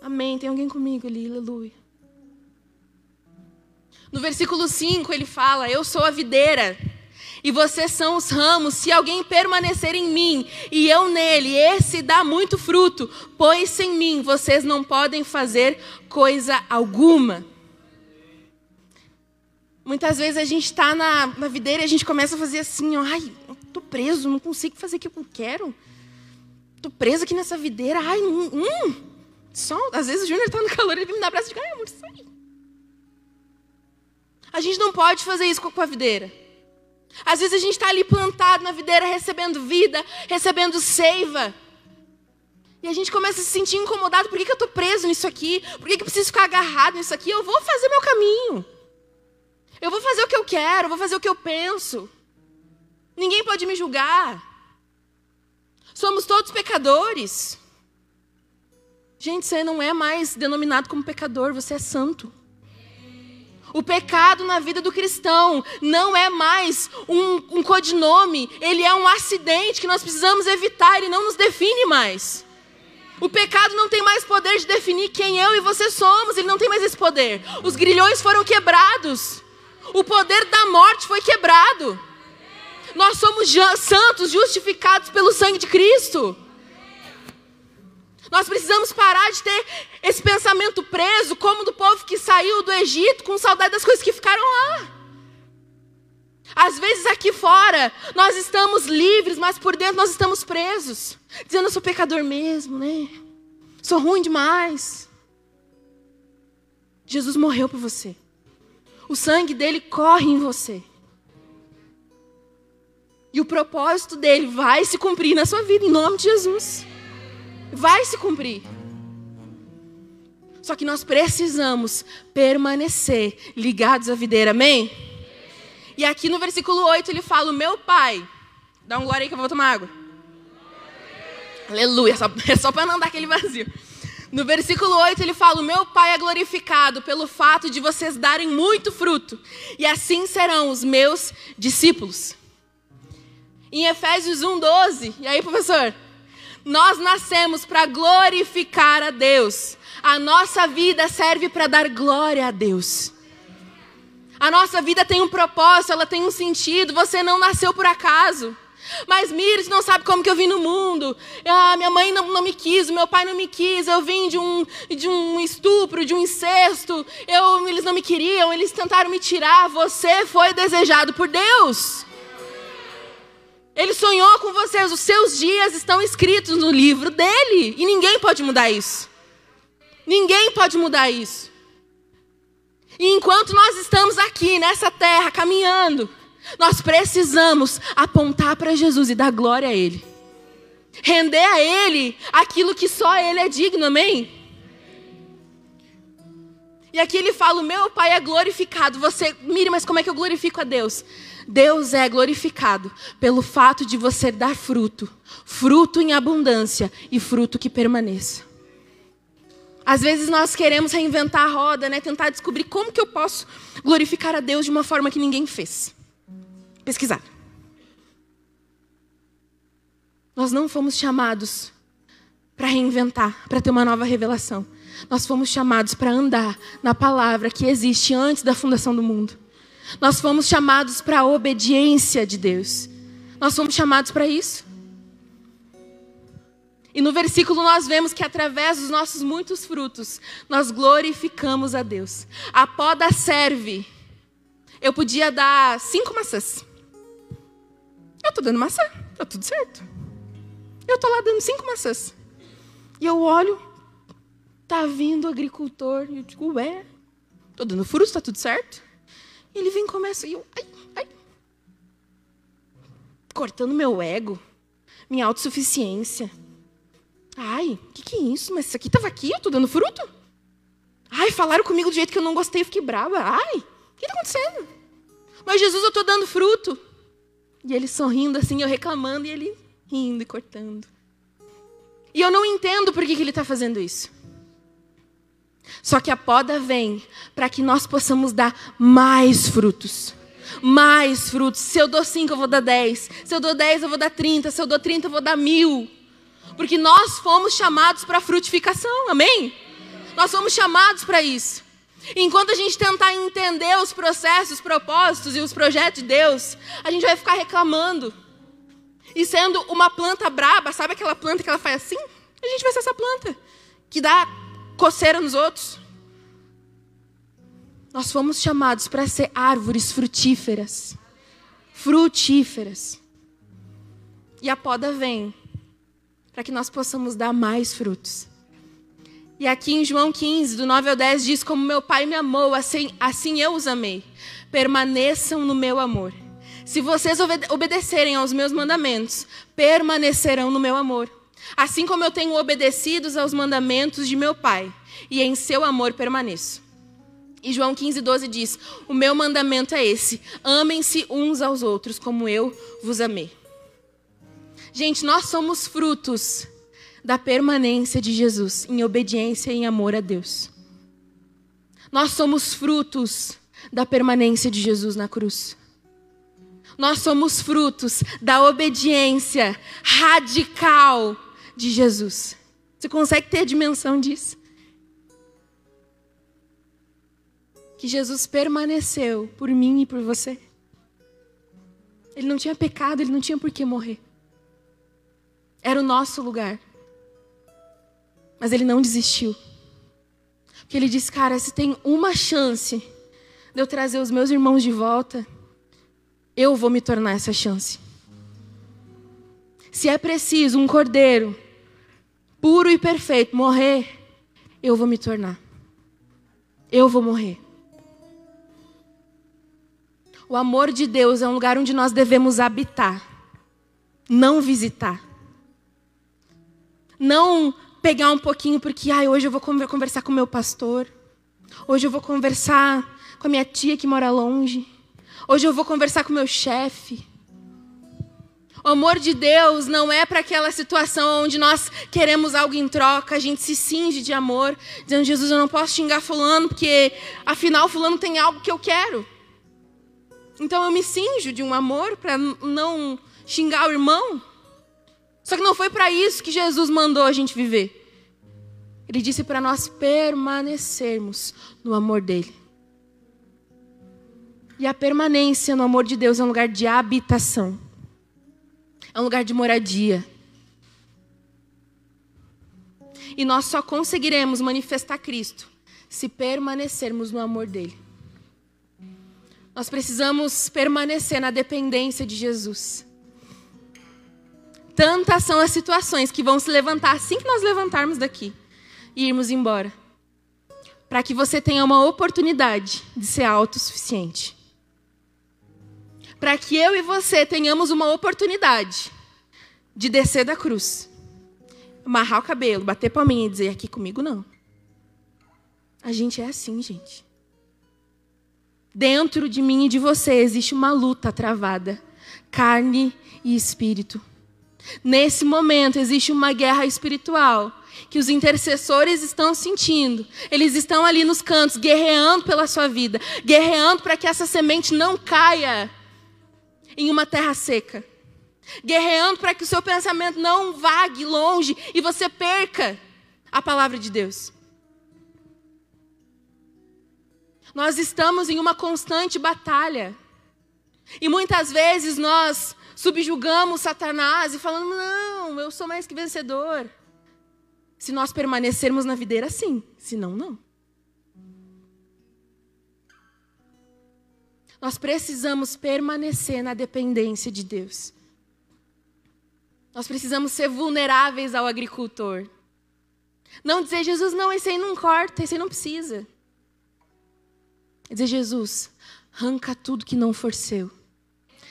Amém. Tem alguém comigo ali, aleluia. No versículo 5 ele fala: Eu sou a videira e vocês são os ramos. Se alguém permanecer em mim e eu nele, esse dá muito fruto, pois sem mim vocês não podem fazer coisa alguma. Muitas vezes a gente está na, na videira e a gente começa a fazer assim, ó, ai, tô preso, não consigo fazer o que eu quero. Tô preso aqui nessa videira, ai, hum, hum. Só, às vezes o Júnior está no calor, ele me dá abraço e diz, ai, amor, sai. A gente não pode fazer isso com a videira. Às vezes a gente está ali plantado na videira, recebendo vida, recebendo seiva. E a gente começa a se sentir incomodado. Por que, que eu estou preso nisso aqui? Por que, que eu preciso ficar agarrado nisso aqui? Eu vou fazer meu caminho. Eu vou fazer o que eu quero, eu vou fazer o que eu penso. Ninguém pode me julgar. Somos todos pecadores. Gente, você não é mais denominado como pecador, você é santo. O pecado na vida do cristão não é mais um, um codinome, ele é um acidente que nós precisamos evitar, ele não nos define mais. O pecado não tem mais poder de definir quem eu e você somos, ele não tem mais esse poder. Os grilhões foram quebrados, o poder da morte foi quebrado. Nós somos santos, justificados pelo sangue de Cristo. Nós precisamos parar de ter esse pensamento preso, como do povo que saiu do Egito com saudade das coisas que ficaram lá. Às vezes aqui fora nós estamos livres, mas por dentro nós estamos presos, dizendo eu sou pecador mesmo, né? Sou ruim demais. Jesus morreu por você. O sangue dele corre em você. E o propósito dele vai se cumprir na sua vida, em nome de Jesus. Vai se cumprir. Só que nós precisamos permanecer ligados à videira, amém? E aqui no versículo 8 ele fala: meu pai. Dá um glória aí que eu vou tomar água. Aleluia, só, é só para não dar aquele vazio. No versículo 8 ele fala: meu pai é glorificado pelo fato de vocês darem muito fruto, e assim serão os meus discípulos em Efésios 1:12. E aí, professor? Nós nascemos para glorificar a Deus. A nossa vida serve para dar glória a Deus. A nossa vida tem um propósito, ela tem um sentido. Você não nasceu por acaso. Mas Mires não sabe como que eu vim no mundo. Ah, minha mãe não, não, me quis, meu pai não me quis. Eu vim de um, de um estupro, de um incesto. Eu, eles não me queriam, eles tentaram me tirar. Você foi desejado por Deus. Ele sonhou com vocês, os seus dias estão escritos no livro dele. E ninguém pode mudar isso. Ninguém pode mudar isso. E enquanto nós estamos aqui nessa terra caminhando, nós precisamos apontar para Jesus e dar glória a Ele. Render a Ele aquilo que só Ele é digno, amém? E aqui ele fala: O meu Pai é glorificado. Você, mire, mas como é que eu glorifico a Deus? Deus é glorificado pelo fato de você dar fruto, fruto em abundância e fruto que permaneça. Às vezes nós queremos reinventar a roda, né? Tentar descobrir como que eu posso glorificar a Deus de uma forma que ninguém fez. Pesquisar. Nós não fomos chamados para reinventar, para ter uma nova revelação. Nós fomos chamados para andar na palavra que existe antes da fundação do mundo. Nós fomos chamados para a obediência de Deus. Nós fomos chamados para isso. E no versículo nós vemos que através dos nossos muitos frutos, nós glorificamos a Deus. A poda serve. Eu podia dar cinco maçãs. Eu estou dando maçã, está tudo certo. Eu estou lá dando cinco maçãs. E eu olho, tá vindo o agricultor, e eu digo, ué, estou dando frutos, está tudo certo? Ele vem e começa, e eu, ai, ai. Cortando meu ego, minha autossuficiência. Ai, o que, que é isso? Mas isso aqui estava aqui, eu estou dando fruto? Ai, falaram comigo do jeito que eu não gostei, eu fiquei brava. Ai, o que está acontecendo? Mas Jesus, eu estou dando fruto. E ele sorrindo assim, eu reclamando, e ele rindo e cortando. E eu não entendo por que, que ele está fazendo isso. Só que a poda vem para que nós possamos dar mais frutos. Mais frutos. Se eu dou cinco, eu vou dar dez. Se eu dou dez, eu vou dar trinta. Se eu dou trinta, eu vou dar mil. Porque nós fomos chamados para frutificação, amém? Nós fomos chamados para isso. Enquanto a gente tentar entender os processos, os propósitos e os projetos de Deus, a gente vai ficar reclamando. E sendo uma planta braba, sabe aquela planta que ela faz assim? A gente vai ser essa planta que dá coceira nos outros. Nós fomos chamados para ser árvores frutíferas. Frutíferas. E a poda vem para que nós possamos dar mais frutos. E aqui em João 15, do 9 ao 10, diz: Como meu Pai me amou, assim, assim eu os amei. Permaneçam no meu amor. Se vocês obede obedecerem aos meus mandamentos, permanecerão no meu amor assim como eu tenho obedecido aos mandamentos de meu Pai, e em seu amor permaneço. E João 15, 12 diz: O meu mandamento é esse: amem-se uns aos outros, como eu vos amei. Gente, nós somos frutos da permanência de Jesus em obediência e em amor a Deus. Nós somos frutos da permanência de Jesus na cruz. Nós somos frutos da obediência radical de Jesus. Você consegue ter a dimensão disso? Que Jesus permaneceu por mim e por você. Ele não tinha pecado, ele não tinha por que morrer. Era o nosso lugar. Mas ele não desistiu. Porque ele disse: Cara, se tem uma chance de eu trazer os meus irmãos de volta, eu vou me tornar essa chance. Se é preciso um cordeiro puro e perfeito, morrer, eu vou me tornar. Eu vou morrer. O amor de Deus é um lugar onde nós devemos habitar, não visitar. Não pegar um pouquinho porque, ai, hoje eu vou conversar com o meu pastor. Hoje eu vou conversar com a minha tia que mora longe. Hoje eu vou conversar com o meu chefe. O amor de Deus não é para aquela situação onde nós queremos algo em troca, a gente se cinge de amor, dizendo: Jesus, eu não posso xingar Fulano, porque afinal Fulano tem algo que eu quero. Então eu me cinjo de um amor para não xingar o irmão. Só que não foi para isso que Jesus mandou a gente viver. Ele disse para nós permanecermos no amor dele. E a permanência no amor de Deus é um lugar de habitação é um lugar de moradia. E nós só conseguiremos manifestar Cristo se permanecermos no amor dele. Nós precisamos permanecer na dependência de Jesus. Tantas são as situações que vão se levantar assim que nós levantarmos daqui e irmos embora. Para que você tenha uma oportunidade de ser autossuficiente para que eu e você tenhamos uma oportunidade de descer da cruz, amarrar o cabelo, bater palminha e dizer: aqui comigo não. A gente é assim, gente. Dentro de mim e de você existe uma luta travada, carne e espírito. Nesse momento existe uma guerra espiritual que os intercessores estão sentindo. Eles estão ali nos cantos, guerreando pela sua vida, guerreando para que essa semente não caia em uma terra seca, guerreando para que o seu pensamento não vague longe e você perca a palavra de Deus. Nós estamos em uma constante batalha. E muitas vezes nós subjugamos Satanás e falamos: não, eu sou mais que vencedor. Se nós permanecermos na videira, sim, senão, não. Nós precisamos permanecer na dependência de Deus. Nós precisamos ser vulneráveis ao agricultor. Não dizer, Jesus, não, esse aí não corta, esse aí não precisa. Dizer, Jesus, arranca tudo que não for seu.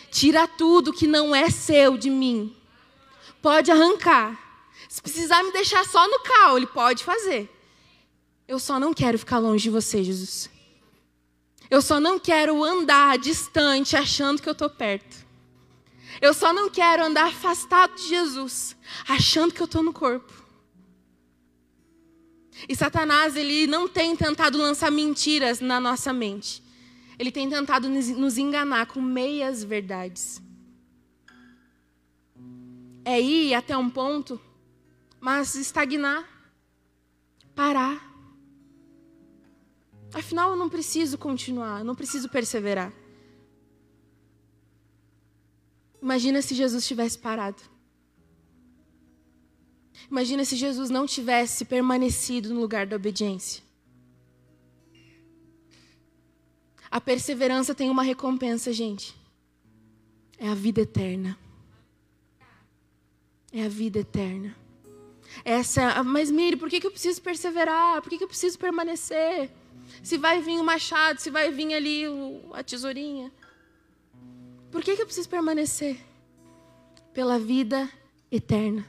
Tira tudo que não é seu de mim. Pode arrancar. Se precisar me deixar só no caule, pode fazer. Eu só não quero ficar longe de você, Jesus. Eu só não quero andar distante achando que eu estou perto. Eu só não quero andar afastado de Jesus, achando que eu estou no corpo. E Satanás, ele não tem tentado lançar mentiras na nossa mente. Ele tem tentado nos enganar com meias verdades. É ir até um ponto, mas estagnar, parar. Afinal, eu não preciso continuar, eu não preciso perseverar. Imagina se Jesus tivesse parado. Imagina se Jesus não tivesse permanecido no lugar da obediência. A perseverança tem uma recompensa, gente. É a vida eterna. É a vida eterna. Essa, mas Miri, por que eu preciso perseverar? Por que eu preciso permanecer? Se vai vir o machado, se vai vir ali a tesourinha. Por que, que eu preciso permanecer? Pela vida eterna.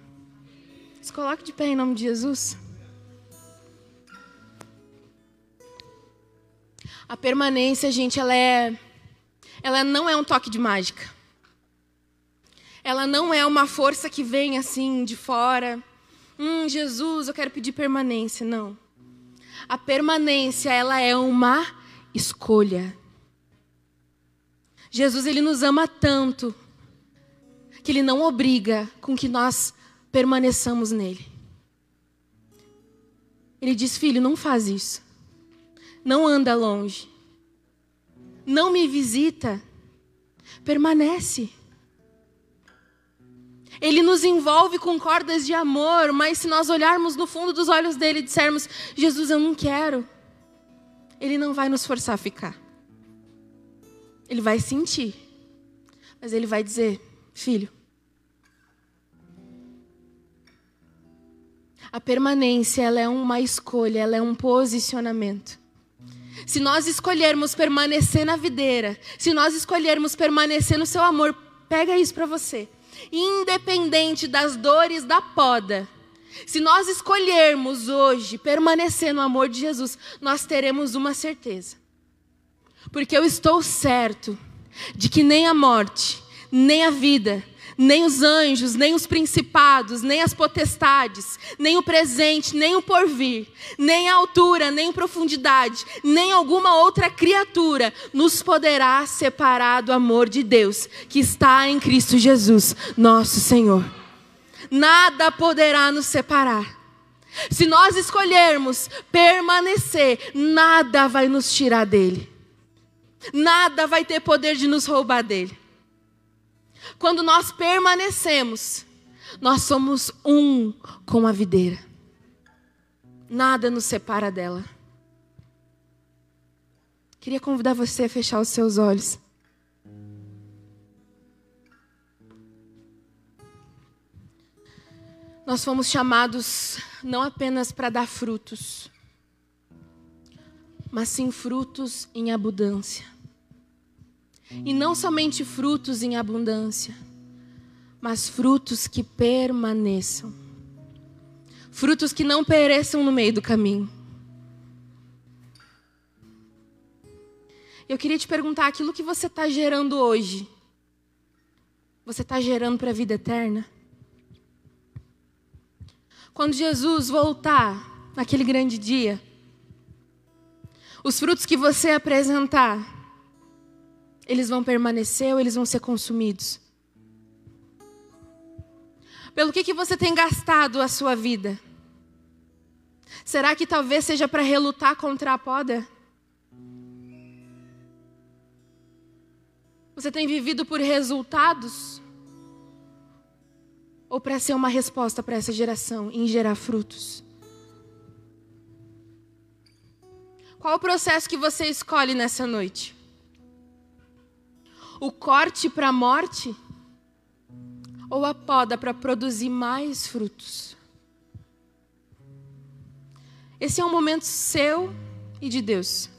Se coloque de pé em nome de Jesus. A permanência, gente, ela é ela não é um toque de mágica. Ela não é uma força que vem assim de fora. Hum, Jesus, eu quero pedir permanência. Não. A permanência, ela é uma escolha. Jesus, ele nos ama tanto que ele não obriga com que nós permaneçamos nele. Ele diz: "Filho, não faz isso. Não anda longe. Não me visita. Permanece." Ele nos envolve com cordas de amor, mas se nós olharmos no fundo dos olhos dele e dissermos: Jesus, eu não quero, ele não vai nos forçar a ficar. Ele vai sentir, mas ele vai dizer: Filho, A permanência, ela é uma escolha, ela é um posicionamento. Se nós escolhermos permanecer na videira, se nós escolhermos permanecer no seu amor, pega isso para você. Independente das dores da poda, se nós escolhermos hoje permanecer no amor de Jesus, nós teremos uma certeza. Porque eu estou certo de que nem a morte, nem a vida, nem os anjos, nem os principados, nem as potestades, nem o presente, nem o porvir, nem a altura, nem profundidade, nem alguma outra criatura nos poderá separar do amor de Deus que está em Cristo Jesus, nosso Senhor. Nada poderá nos separar. Se nós escolhermos permanecer, nada vai nos tirar dele. Nada vai ter poder de nos roubar dele. Quando nós permanecemos, nós somos um com a videira. Nada nos separa dela. Queria convidar você a fechar os seus olhos. Nós fomos chamados não apenas para dar frutos, mas sim frutos em abundância. E não somente frutos em abundância, mas frutos que permaneçam. Frutos que não pereçam no meio do caminho. Eu queria te perguntar: aquilo que você está gerando hoje, você está gerando para a vida eterna? Quando Jesus voltar, naquele grande dia, os frutos que você apresentar, eles vão permanecer ou eles vão ser consumidos? Pelo que, que você tem gastado a sua vida? Será que talvez seja para relutar contra a poda? Você tem vivido por resultados? Ou para ser uma resposta para essa geração em gerar frutos? Qual o processo que você escolhe nessa noite? O corte para a morte ou a poda para produzir mais frutos? Esse é um momento seu e de Deus.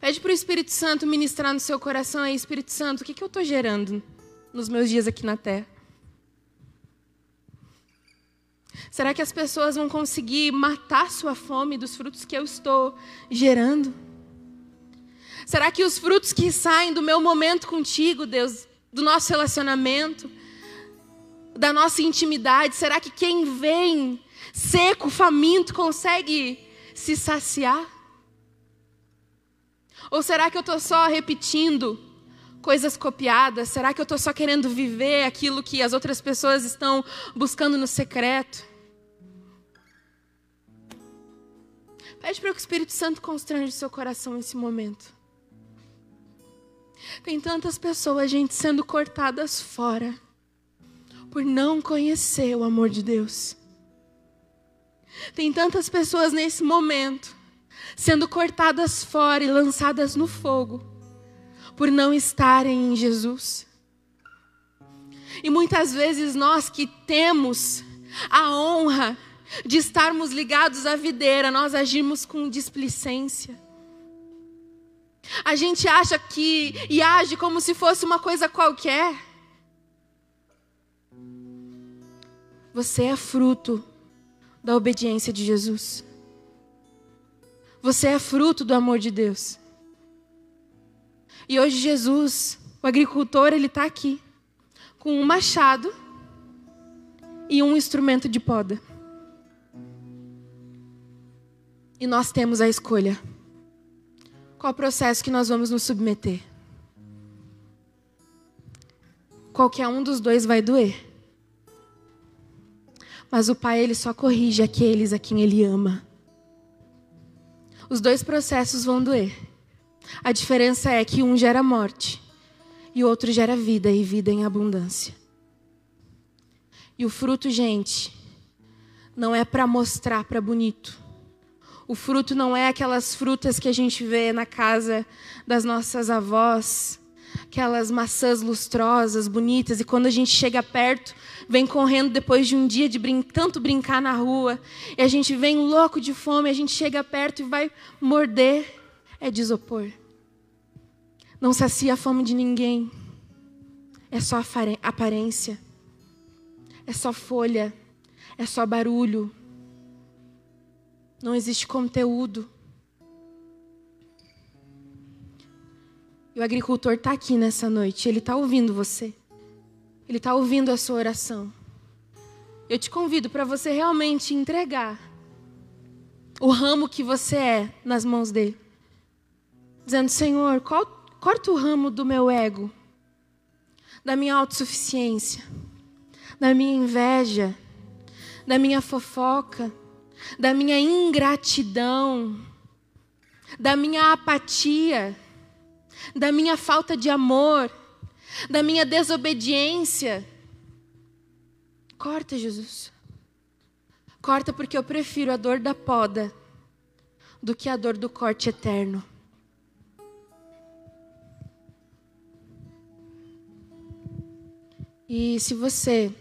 Pede para o Espírito Santo ministrar no seu coração aí, Espírito Santo, o que, que eu estou gerando nos meus dias aqui na terra? Será que as pessoas vão conseguir matar sua fome dos frutos que eu estou gerando? Será que os frutos que saem do meu momento contigo, Deus, do nosso relacionamento, da nossa intimidade, será que quem vem seco, faminto, consegue se saciar? Ou será que eu estou só repetindo coisas copiadas? Será que eu estou só querendo viver aquilo que as outras pessoas estão buscando no secreto? Pede para que o Espírito Santo constrange o seu coração nesse momento. Tem tantas pessoas, gente, sendo cortadas fora por não conhecer o amor de Deus. Tem tantas pessoas nesse momento sendo cortadas fora e lançadas no fogo por não estarem em Jesus. E muitas vezes nós que temos a honra de estarmos ligados à videira, nós agimos com displicência. A gente acha que e age como se fosse uma coisa qualquer. Você é fruto da obediência de Jesus. Você é fruto do amor de Deus. E hoje Jesus, o agricultor, ele está aqui com um machado e um instrumento de poda. E nós temos a escolha. Qual processo que nós vamos nos submeter? Qualquer um dos dois vai doer. Mas o Pai, ele só corrige aqueles a quem ele ama. Os dois processos vão doer. A diferença é que um gera morte e o outro gera vida e vida em abundância. E o fruto, gente, não é para mostrar para bonito. O fruto não é aquelas frutas que a gente vê na casa das nossas avós, aquelas maçãs lustrosas, bonitas, e quando a gente chega perto, vem correndo depois de um dia de brin tanto brincar na rua, e a gente vem louco de fome, a gente chega perto e vai morder, é de isopor. Não sacia a fome de ninguém. É só aparência. É só folha. É só barulho. Não existe conteúdo. E o agricultor está aqui nessa noite, ele está ouvindo você. Ele está ouvindo a sua oração. Eu te convido para você realmente entregar o ramo que você é nas mãos dele. Dizendo, Senhor, corta o ramo do meu ego, da minha autossuficiência, da minha inveja, da minha fofoca, da minha ingratidão, da minha apatia da minha falta de amor, da minha desobediência. Corta, Jesus. Corta porque eu prefiro a dor da poda do que a dor do corte eterno. E se você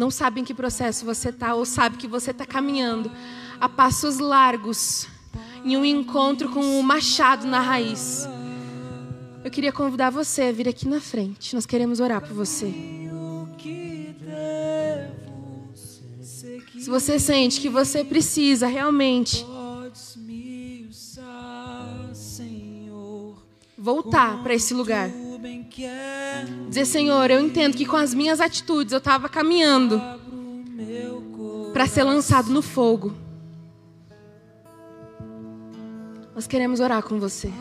não sabe em que processo você está, ou sabe que você está caminhando a passos largos em um encontro com o machado na raiz. Eu queria convidar você a vir aqui na frente. Nós queremos orar por você. Se você sente que você precisa realmente voltar para esse lugar. Dizer, Senhor, eu entendo que com as minhas atitudes eu estava caminhando para ser lançado no fogo. Nós queremos orar com você.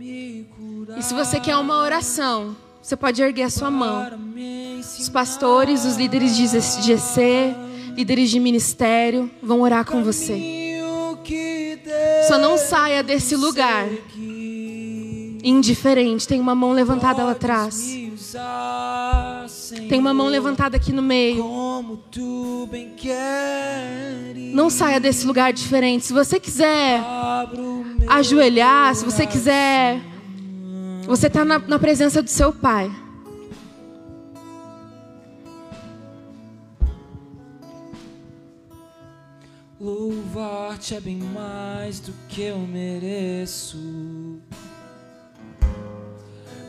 E se você quer uma oração, você pode erguer a sua mão. Os pastores, os líderes de GC, líderes de ministério vão orar com você. Só não saia desse lugar indiferente. Tem uma mão levantada lá atrás. Tem uma mão levantada aqui no meio. Não saia desse lugar diferente. Se você quiser ajoelhar, se você quiser. Você está na, na presença do seu Pai. Louvar-te é bem mais do que eu mereço.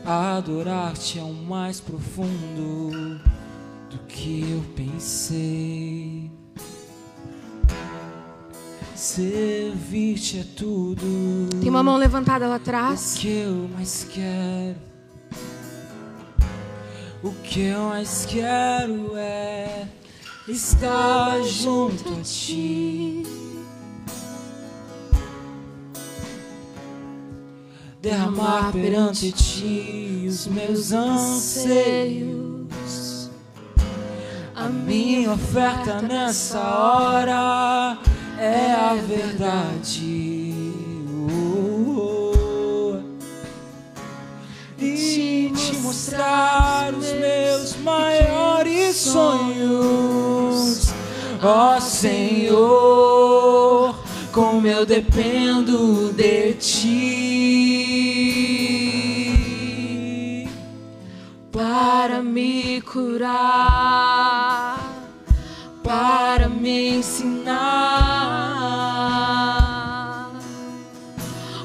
Adorar-te é o mais profundo do que eu pensei. Servir-te é tudo. Tem uma mão levantada lá atrás. O que eu mais quero. O que eu mais quero é estar junto a ti. Derramar perante ti os meus anseios. A minha oferta nessa hora é a verdade. Oh, e te mostrar os meus maiores sonhos, ó Senhor, como eu dependo de ti para me curar, para me ensinar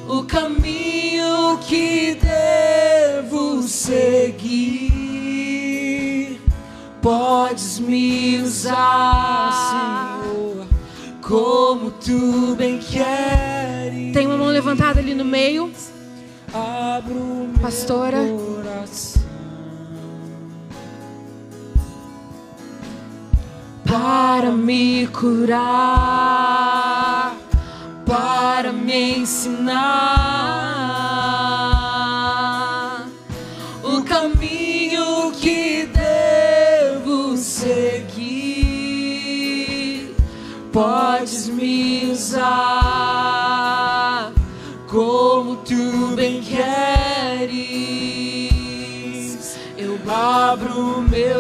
o caminho que devo seguir. Podes me usar, Senhor, Tem uma mão levantada ali no meio. Pastora. Para me curar, para me ensinar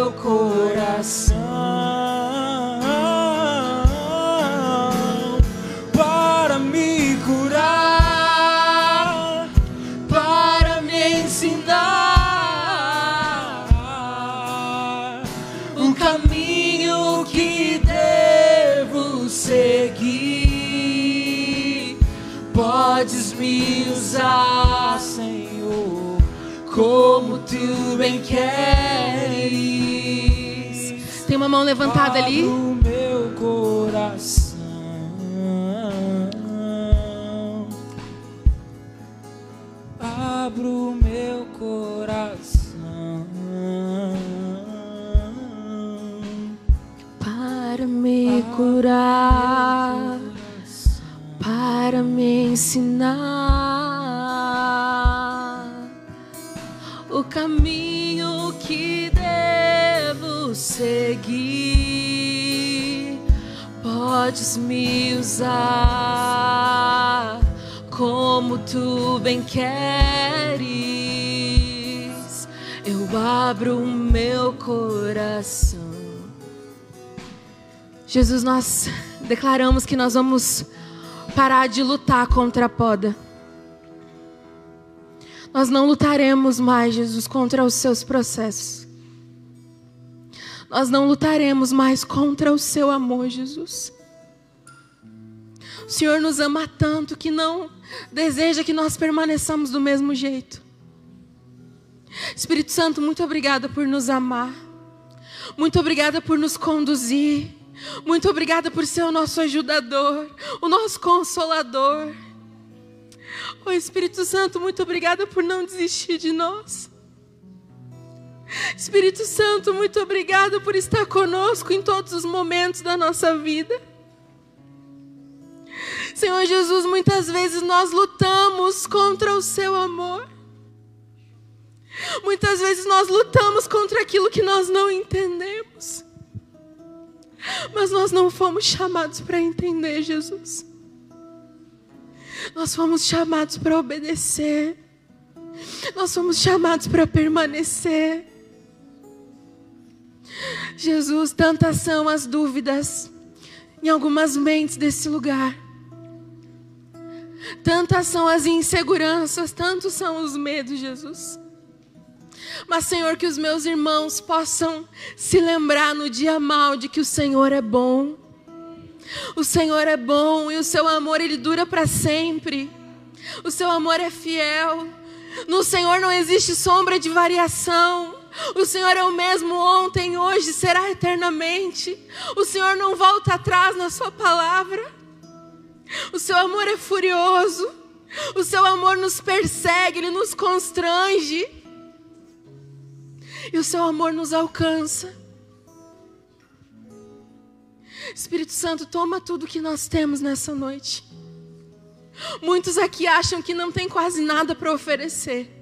meu coração para me curar, para me ensinar um caminho que devo seguir. Podes me usar, Senhor, como tu bem queres. Uma mão levantada ali. Meu coração. Abra o meu coração. Para me curar, para me ensinar o caminho seguir. Podes me usar como tu bem queres. Eu abro o meu coração. Jesus, nós declaramos que nós vamos parar de lutar contra a poda. Nós não lutaremos mais, Jesus, contra os seus processos. Nós não lutaremos mais contra o seu amor, Jesus. O Senhor nos ama tanto que não deseja que nós permaneçamos do mesmo jeito. Espírito Santo, muito obrigada por nos amar. Muito obrigada por nos conduzir. Muito obrigada por ser o nosso ajudador, o nosso consolador. Oh Espírito Santo, muito obrigada por não desistir de nós. Espírito Santo, muito obrigada por estar conosco em todos os momentos da nossa vida. Senhor Jesus, muitas vezes nós lutamos contra o seu amor. Muitas vezes nós lutamos contra aquilo que nós não entendemos. Mas nós não fomos chamados para entender, Jesus. Nós fomos chamados para obedecer. Nós fomos chamados para permanecer. Jesus, tantas são as dúvidas em algumas mentes desse lugar. Tantas são as inseguranças, tantos são os medos, Jesus. Mas, Senhor, que os meus irmãos possam se lembrar no dia mal de que o Senhor é bom. O Senhor é bom e o seu amor ele dura para sempre. O seu amor é fiel. No Senhor não existe sombra de variação. O Senhor é o mesmo ontem, hoje, será eternamente. O Senhor não volta atrás na sua palavra. O seu amor é furioso. O seu amor nos persegue, ele nos constrange. E o seu amor nos alcança. Espírito Santo, toma tudo que nós temos nessa noite. Muitos aqui acham que não tem quase nada para oferecer.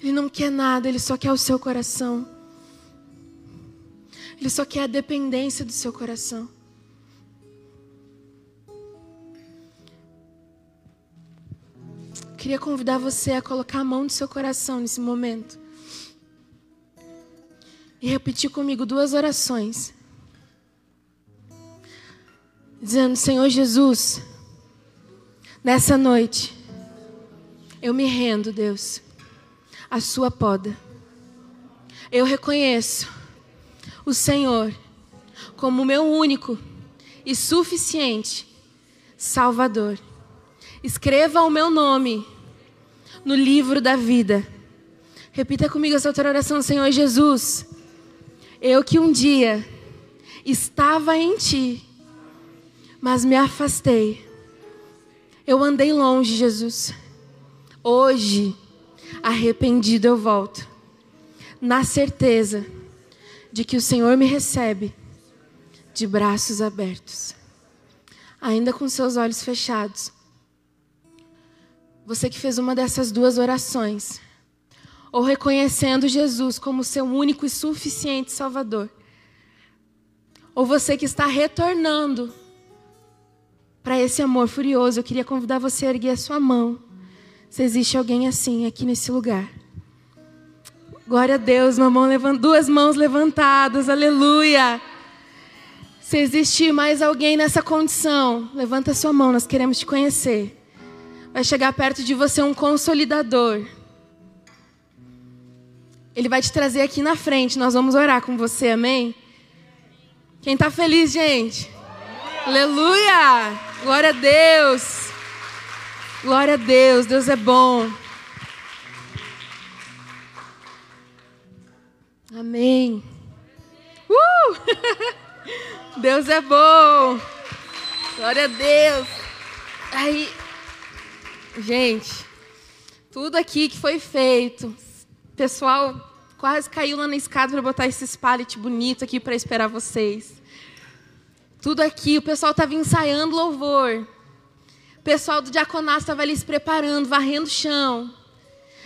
Ele não quer nada, ele só quer o seu coração. Ele só quer a dependência do seu coração. Queria convidar você a colocar a mão no seu coração nesse momento. E repetir comigo duas orações. Dizendo: Senhor Jesus, nessa noite, eu me rendo, Deus, à Sua poda. Eu reconheço o Senhor como meu único e suficiente Salvador. Escreva o meu nome no livro da vida. Repita comigo essa outra oração, Senhor Jesus. Eu que um dia estava em ti, mas me afastei. Eu andei longe, Jesus. Hoje, arrependido, eu volto, na certeza de que o Senhor me recebe de braços abertos, ainda com seus olhos fechados. Você que fez uma dessas duas orações, ou reconhecendo Jesus como seu único e suficiente Salvador, ou você que está retornando para esse amor furioso, eu queria convidar você a erguer a sua mão. Se existe alguém assim aqui nesse lugar. Glória a Deus, uma mão duas mãos levantadas, aleluia. Se existe mais alguém nessa condição, levanta sua mão, nós queremos te conhecer vai chegar perto de você um consolidador. Ele vai te trazer aqui na frente. Nós vamos orar com você, amém? Quem está feliz, gente? Aleluia! Glória a Deus! Glória a Deus, Deus é bom. Amém. Uh! Deus é bom. Glória a Deus. Aí, gente, tudo aqui que foi feito, pessoal quase caiu lá na escada para botar esses pallet bonito aqui para esperar vocês. Tudo aqui, o pessoal estava ensaiando louvor. Pessoal do diaconato estava ali se preparando, varrendo o chão.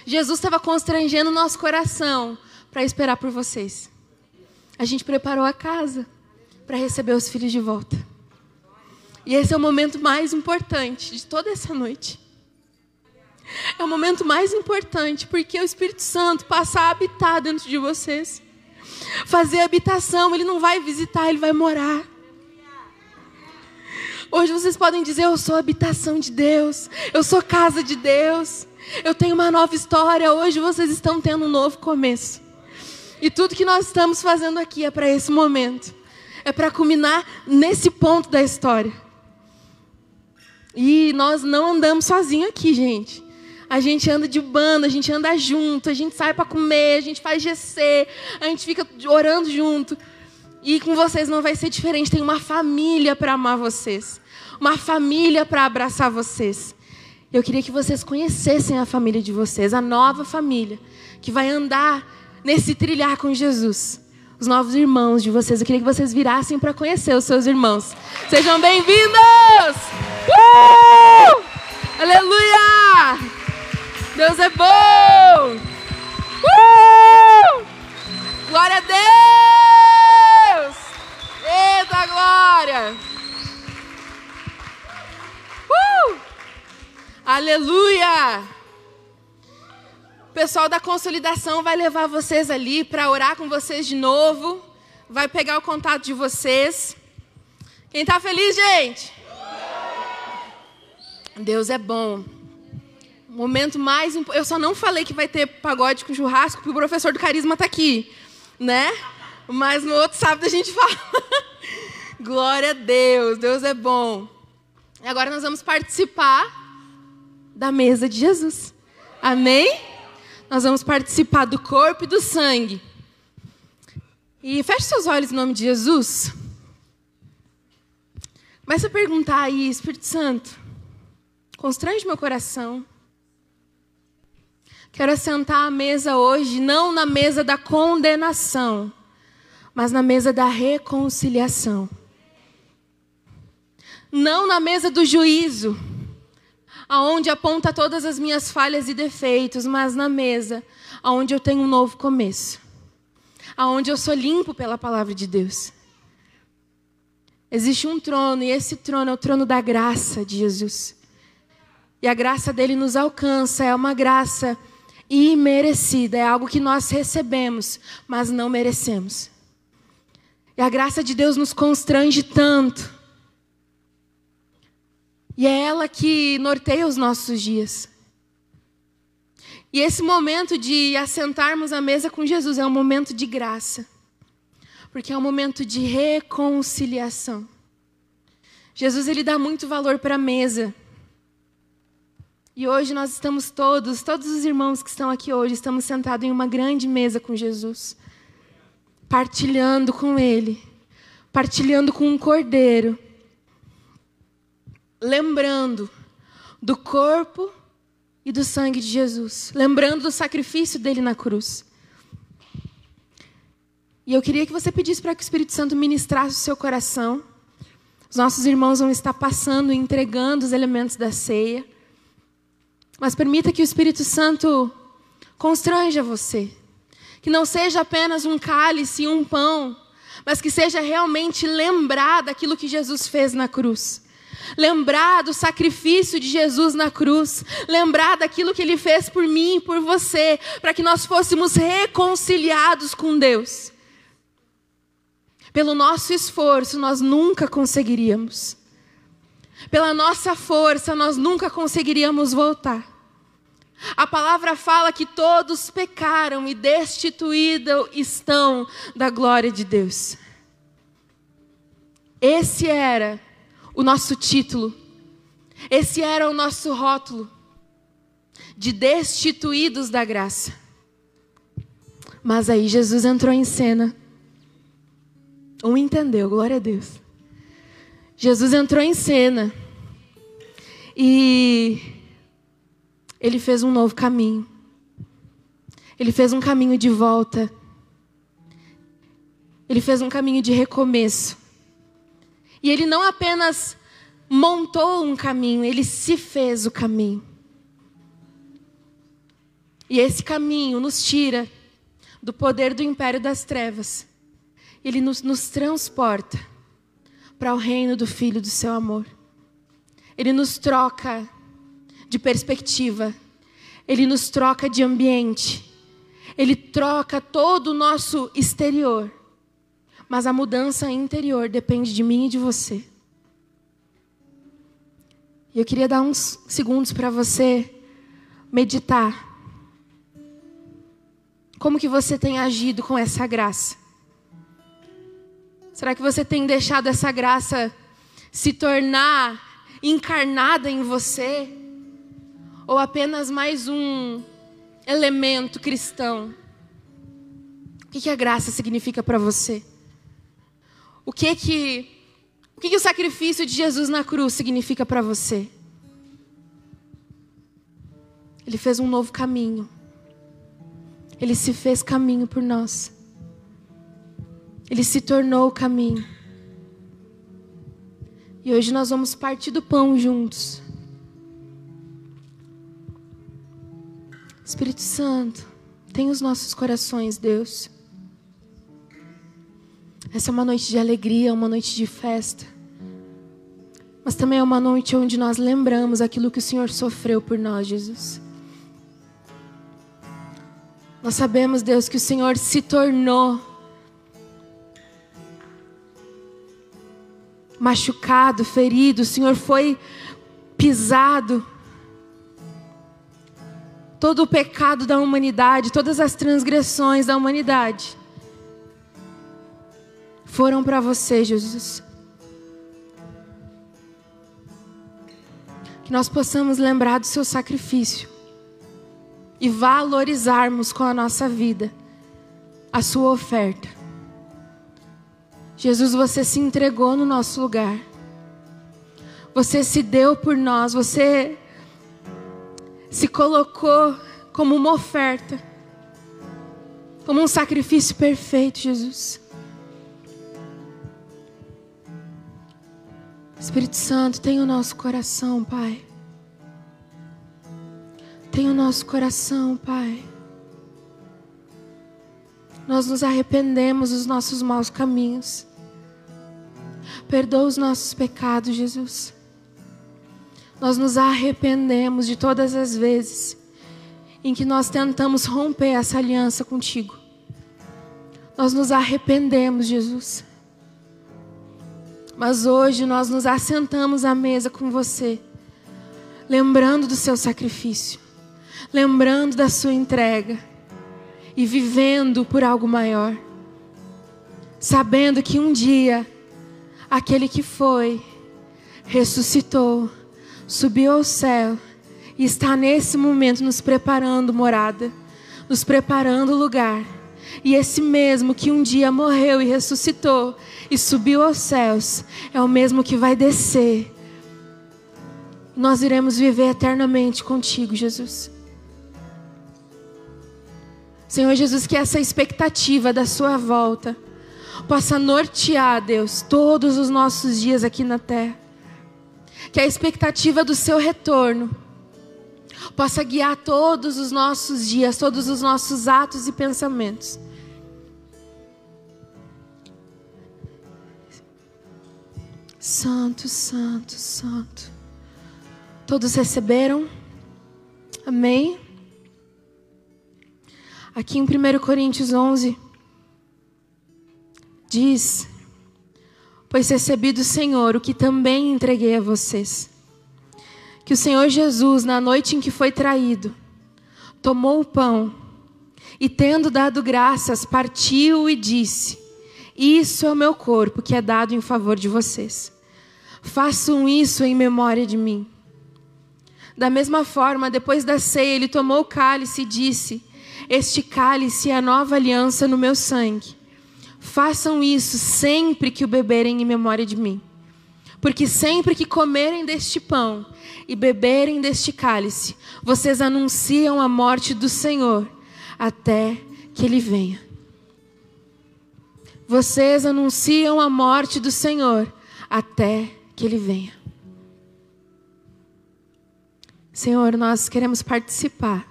Jesus estava constrangendo o nosso coração para esperar por vocês. A gente preparou a casa para receber os filhos de volta. E esse é o momento mais importante de toda essa noite. É o momento mais importante, porque o Espírito Santo passa a habitar dentro de vocês. Fazer habitação, ele não vai visitar, ele vai morar. Hoje vocês podem dizer: Eu sou habitação de Deus, eu sou casa de Deus, eu tenho uma nova história. Hoje vocês estão tendo um novo começo. E tudo que nós estamos fazendo aqui é para esse momento, é para culminar nesse ponto da história. E nós não andamos sozinhos aqui, gente. A gente anda de banda, a gente anda junto, a gente sai para comer, a gente faz GC, a gente fica orando junto. E com vocês não vai ser diferente. Tem uma família para amar vocês, uma família para abraçar vocês. Eu queria que vocês conhecessem a família de vocês, a nova família que vai andar nesse trilhar com Jesus. Os novos irmãos de vocês. Eu queria que vocês virassem para conhecer os seus irmãos. Sejam bem-vindos! Uh! Aleluia! Deus é bom! Uh! Glória a Deus! Eita glória! Aleluia! O pessoal da consolidação vai levar vocês ali para orar com vocês de novo. Vai pegar o contato de vocês. Quem está feliz, gente? Deus é bom. Momento mais importante. Eu só não falei que vai ter pagode com churrasco, porque o professor do carisma está aqui, né? Mas no outro sábado a gente fala. Glória a Deus, Deus é bom. Agora nós vamos participar da mesa de Jesus. Amém? nós vamos participar do corpo e do sangue. E feche seus olhos em nome de Jesus. Começa a perguntar aí, Espírito Santo, constrange meu coração. Quero assentar à mesa hoje, não na mesa da condenação, mas na mesa da reconciliação. Não na mesa do juízo aonde aponta todas as minhas falhas e defeitos, mas na mesa, aonde eu tenho um novo começo. Aonde eu sou limpo pela palavra de Deus. Existe um trono e esse trono é o trono da graça de Jesus. E a graça dele nos alcança, é uma graça imerecida, é algo que nós recebemos, mas não merecemos. E a graça de Deus nos constrange tanto e é ela que norteia os nossos dias. E esse momento de assentarmos à mesa com Jesus é um momento de graça, porque é um momento de reconciliação. Jesus ele dá muito valor para a mesa. E hoje nós estamos todos, todos os irmãos que estão aqui hoje, estamos sentados em uma grande mesa com Jesus, partilhando com Ele, partilhando com um cordeiro lembrando do corpo e do sangue de Jesus, lembrando do sacrifício dele na cruz. E eu queria que você pedisse para que o Espírito Santo ministrasse o seu coração. Os nossos irmãos vão estar passando e entregando os elementos da ceia. Mas permita que o Espírito Santo constranja você. Que não seja apenas um cálice e um pão, mas que seja realmente lembrar daquilo que Jesus fez na cruz lembrar do sacrifício de Jesus na cruz, lembrar daquilo que ele fez por mim e por você, para que nós fôssemos reconciliados com Deus. Pelo nosso esforço, nós nunca conseguiríamos. Pela nossa força, nós nunca conseguiríamos voltar. A palavra fala que todos pecaram e destituídos estão da glória de Deus. Esse era o nosso título. Esse era o nosso rótulo de destituídos da graça. Mas aí Jesus entrou em cena. Um entendeu, glória a Deus. Jesus entrou em cena e ele fez um novo caminho. Ele fez um caminho de volta. Ele fez um caminho de recomeço. E ele não apenas montou um caminho, ele se fez o caminho. E esse caminho nos tira do poder do império das trevas. Ele nos, nos transporta para o reino do Filho do seu amor. Ele nos troca de perspectiva. Ele nos troca de ambiente. Ele troca todo o nosso exterior. Mas a mudança interior depende de mim e de você. E eu queria dar uns segundos para você meditar. Como que você tem agido com essa graça? Será que você tem deixado essa graça se tornar encarnada em você? Ou apenas mais um elemento cristão? O que, que a graça significa para você? O que que o que, que o sacrifício de Jesus na cruz significa para você? Ele fez um novo caminho. Ele se fez caminho por nós. Ele se tornou o caminho. E hoje nós vamos partir do pão juntos. Espírito Santo, tem os nossos corações, Deus. Essa é uma noite de alegria, uma noite de festa. Mas também é uma noite onde nós lembramos aquilo que o Senhor sofreu por nós, Jesus. Nós sabemos, Deus, que o Senhor se tornou machucado, ferido, o Senhor foi pisado. Todo o pecado da humanidade, todas as transgressões da humanidade foram para você, Jesus. Que nós possamos lembrar do seu sacrifício e valorizarmos com a nossa vida a sua oferta. Jesus, você se entregou no nosso lugar. Você se deu por nós, você se colocou como uma oferta, como um sacrifício perfeito, Jesus. Espírito Santo, tem o nosso coração, Pai. Tem o nosso coração, Pai. Nós nos arrependemos dos nossos maus caminhos. Perdoa os nossos pecados, Jesus. Nós nos arrependemos de todas as vezes em que nós tentamos romper essa aliança contigo. Nós nos arrependemos, Jesus. Mas hoje nós nos assentamos à mesa com você, lembrando do seu sacrifício, lembrando da sua entrega e vivendo por algo maior. Sabendo que um dia aquele que foi ressuscitou, subiu ao céu e está nesse momento nos preparando morada, nos preparando lugar e esse mesmo que um dia morreu e ressuscitou e subiu aos céus, é o mesmo que vai descer. Nós iremos viver eternamente contigo, Jesus. Senhor Jesus, que essa expectativa da Sua volta possa nortear, Deus, todos os nossos dias aqui na terra. Que a expectativa do Seu retorno possa guiar todos os nossos dias, todos os nossos atos e pensamentos. Santo, Santo, Santo. Todos receberam? Amém? Aqui em 1 Coríntios 11, diz: Pois recebi do Senhor o que também entreguei a vocês que o Senhor Jesus, na noite em que foi traído, tomou o pão e, tendo dado graças, partiu e disse: Isso é o meu corpo que é dado em favor de vocês. façam isso em memória de mim. Da mesma forma, depois da ceia, ele tomou o cálice e disse: Este cálice é a nova aliança no meu sangue. Façam isso sempre que o beberem em memória de mim. Porque sempre que comerem deste pão e beberem deste cálice, vocês anunciam a morte do Senhor até que ele venha. Vocês anunciam a morte do Senhor até que ele venha. Senhor, nós queremos participar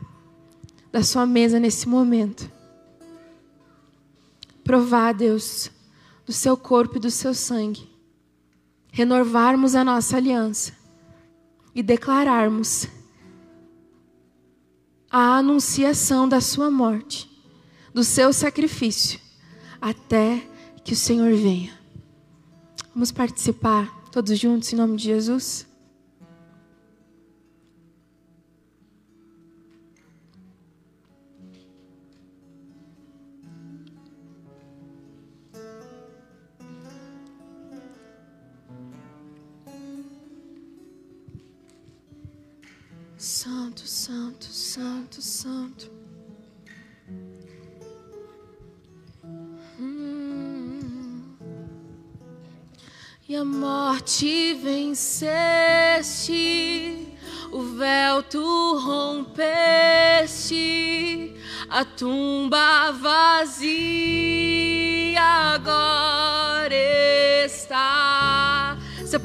da Sua mesa nesse momento. Provar, Deus, do Seu corpo e do Seu sangue. Renovarmos a nossa aliança e declararmos a anunciação da Sua morte, do Seu sacrifício, até que o Senhor venha. Vamos participar todos juntos em nome de Jesus?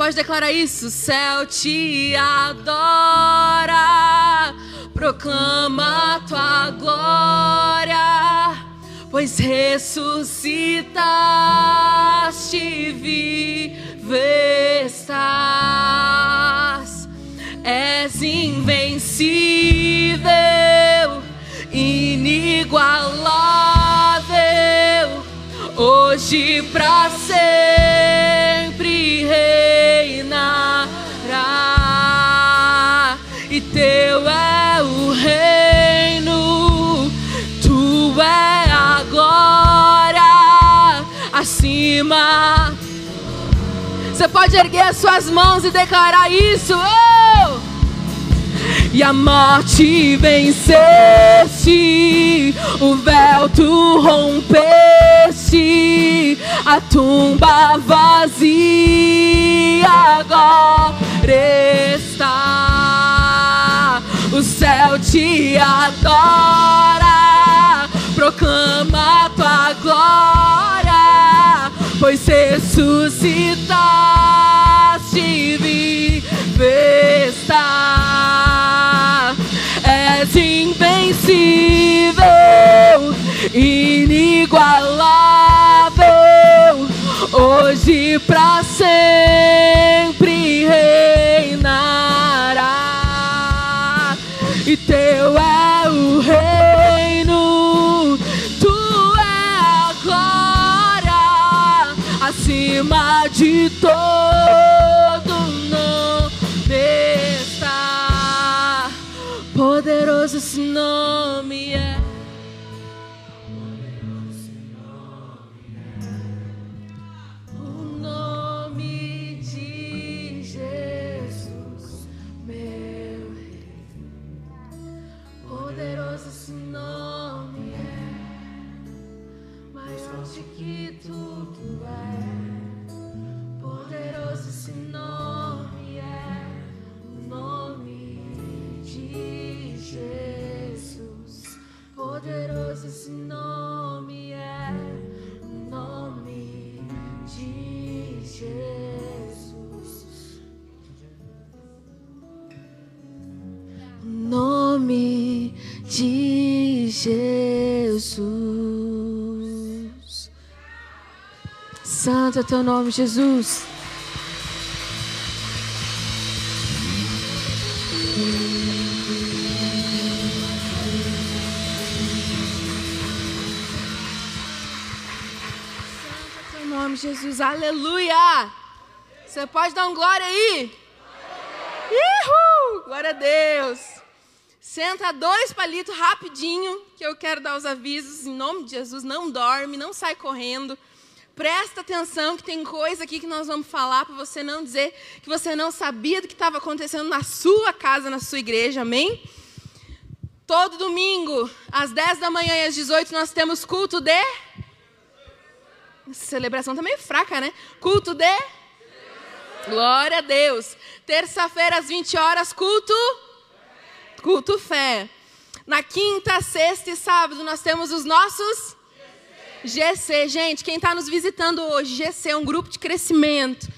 Você pode declarar isso? Céu te adora, proclama tua glória, pois ressuscitaste, vive estás, és invencível, inigualável, hoje pra sempre Você pode erguer as suas mãos e declarar isso. Oh! E a morte venceste, o véu tu rompeste, a tumba vazia agora está. O céu te adora, proclama tua glória, pois ressuscitaste, vive está. És invencível, inigualável, hoje pra sempre de todo Santo é teu nome, Jesus. Santo é teu nome, Jesus. Aleluia. Você pode dar um glória aí? Uhul! Glória a Deus. Senta dois palitos rapidinho, que eu quero dar os avisos em nome de Jesus. Não dorme, não sai correndo. Presta atenção que tem coisa aqui que nós vamos falar para você não dizer que você não sabia do que estava acontecendo na sua casa, na sua igreja, amém? Todo domingo, às 10 da manhã e às 18, nós temos culto de. Essa celebração tá meio fraca, né? Culto de. Glória a Deus. Terça-feira, às 20 horas, culto. Culto fé. Na quinta, sexta e sábado, nós temos os nossos. GC. Gente, quem está nos visitando hoje, GC é um grupo de crescimento.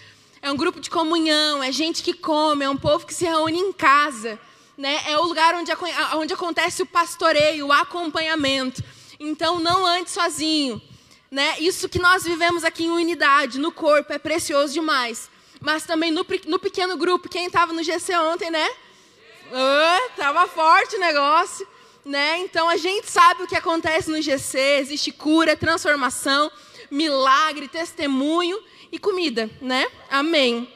É um grupo de comunhão. É gente que come. É um povo que se reúne em casa né, é o lugar onde, onde acontece o pastoreio, o acompanhamento. Então, não ande sozinho. Né? Isso que nós vivemos aqui em unidade, no corpo, é precioso demais. Mas também no, no pequeno grupo, quem estava no GC ontem, né? Estava uh, forte o negócio. Né? Então, a gente sabe o que acontece no GC. Existe cura, transformação, milagre, testemunho e comida. Né? Amém.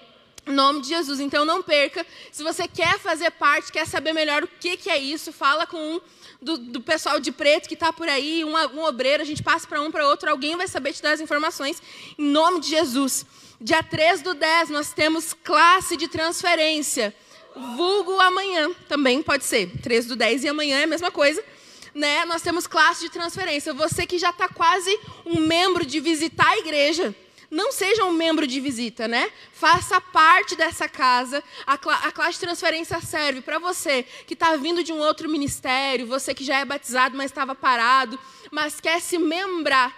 Em nome de Jesus. Então não perca. Se você quer fazer parte, quer saber melhor o que, que é isso, fala com um do, do pessoal de preto que está por aí, um, um, obreiro, a gente passa para um para outro, alguém vai saber te dar as informações. Em nome de Jesus. Dia 3 do 10, nós temos classe de transferência. Vulgo amanhã, também pode ser. 3 do 10 e amanhã é a mesma coisa. Né? Nós temos classe de transferência. Você que já está quase um membro de visitar a igreja não seja um membro de visita, né? Faça parte dessa casa. A, cl a classe de transferência serve para você que está vindo de um outro ministério, você que já é batizado, mas estava parado, mas quer se membrar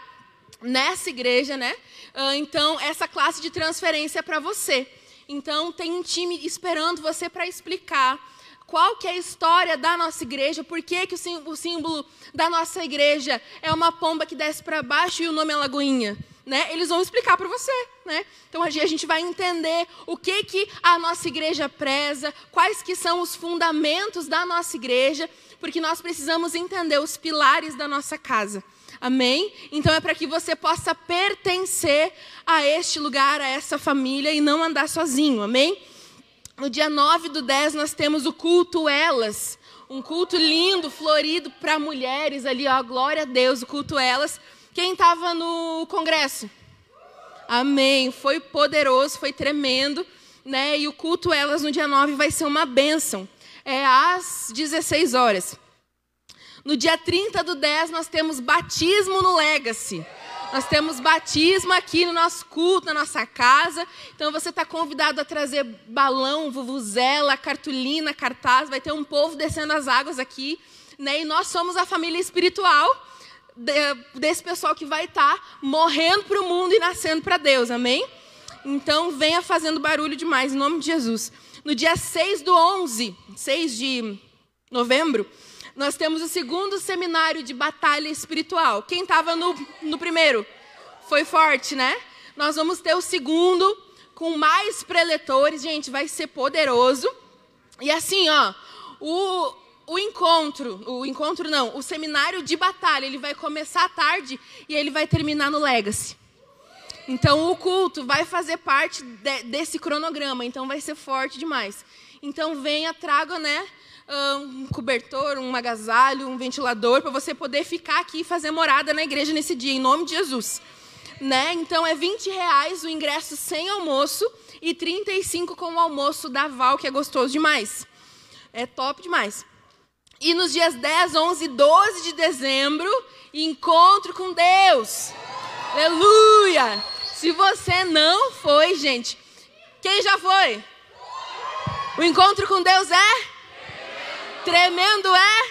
nessa igreja, né? Uh, então, essa classe de transferência é para você. Então, tem um time esperando você para explicar qual que é a história da nossa igreja, por que, que o símbolo da nossa igreja é uma pomba que desce para baixo e o nome é Lagoinha né, eles vão explicar para você. Né? Então a gente vai entender o que, que a nossa igreja preza, quais que são os fundamentos da nossa igreja, porque nós precisamos entender os pilares da nossa casa. Amém? Então é para que você possa pertencer a este lugar, a essa família e não andar sozinho. Amém? No dia 9 do 10 nós temos o culto Elas. Um culto lindo, florido para mulheres ali, ó, glória a Deus, o culto Elas quem estava no congresso? Amém. Foi poderoso, foi tremendo. Né? E o culto elas no dia 9 vai ser uma bênção. É às 16 horas. No dia 30 do 10, nós temos batismo no Legacy. Nós temos batismo aqui no nosso culto, na nossa casa. Então você está convidado a trazer balão, vuvuzela, cartolina, cartaz. Vai ter um povo descendo as águas aqui. Né? E nós somos a família espiritual desse pessoal que vai estar tá morrendo para o mundo e nascendo para Deus, amém? Então, venha fazendo barulho demais, em nome de Jesus. No dia 6 do 11, 6 de novembro, nós temos o segundo seminário de batalha espiritual. Quem estava no, no primeiro? Foi forte, né? Nós vamos ter o segundo, com mais preletores. Gente, vai ser poderoso. E assim, ó, o, o encontro, o encontro não, o seminário de batalha, ele vai começar à tarde e ele vai terminar no Legacy. Então o culto vai fazer parte de, desse cronograma, então vai ser forte demais. Então venha, traga, né, um cobertor, um agasalho, um ventilador para você poder ficar aqui e fazer morada na igreja nesse dia, em nome de Jesus. Né? Então é 20 reais o ingresso sem almoço e 35 com o almoço da Val, que é gostoso demais. É top demais. E nos dias 10, 11 e 12 de dezembro, encontro com Deus. Aleluia! Se você não foi, gente, quem já foi? O encontro com Deus é? Tremendo é?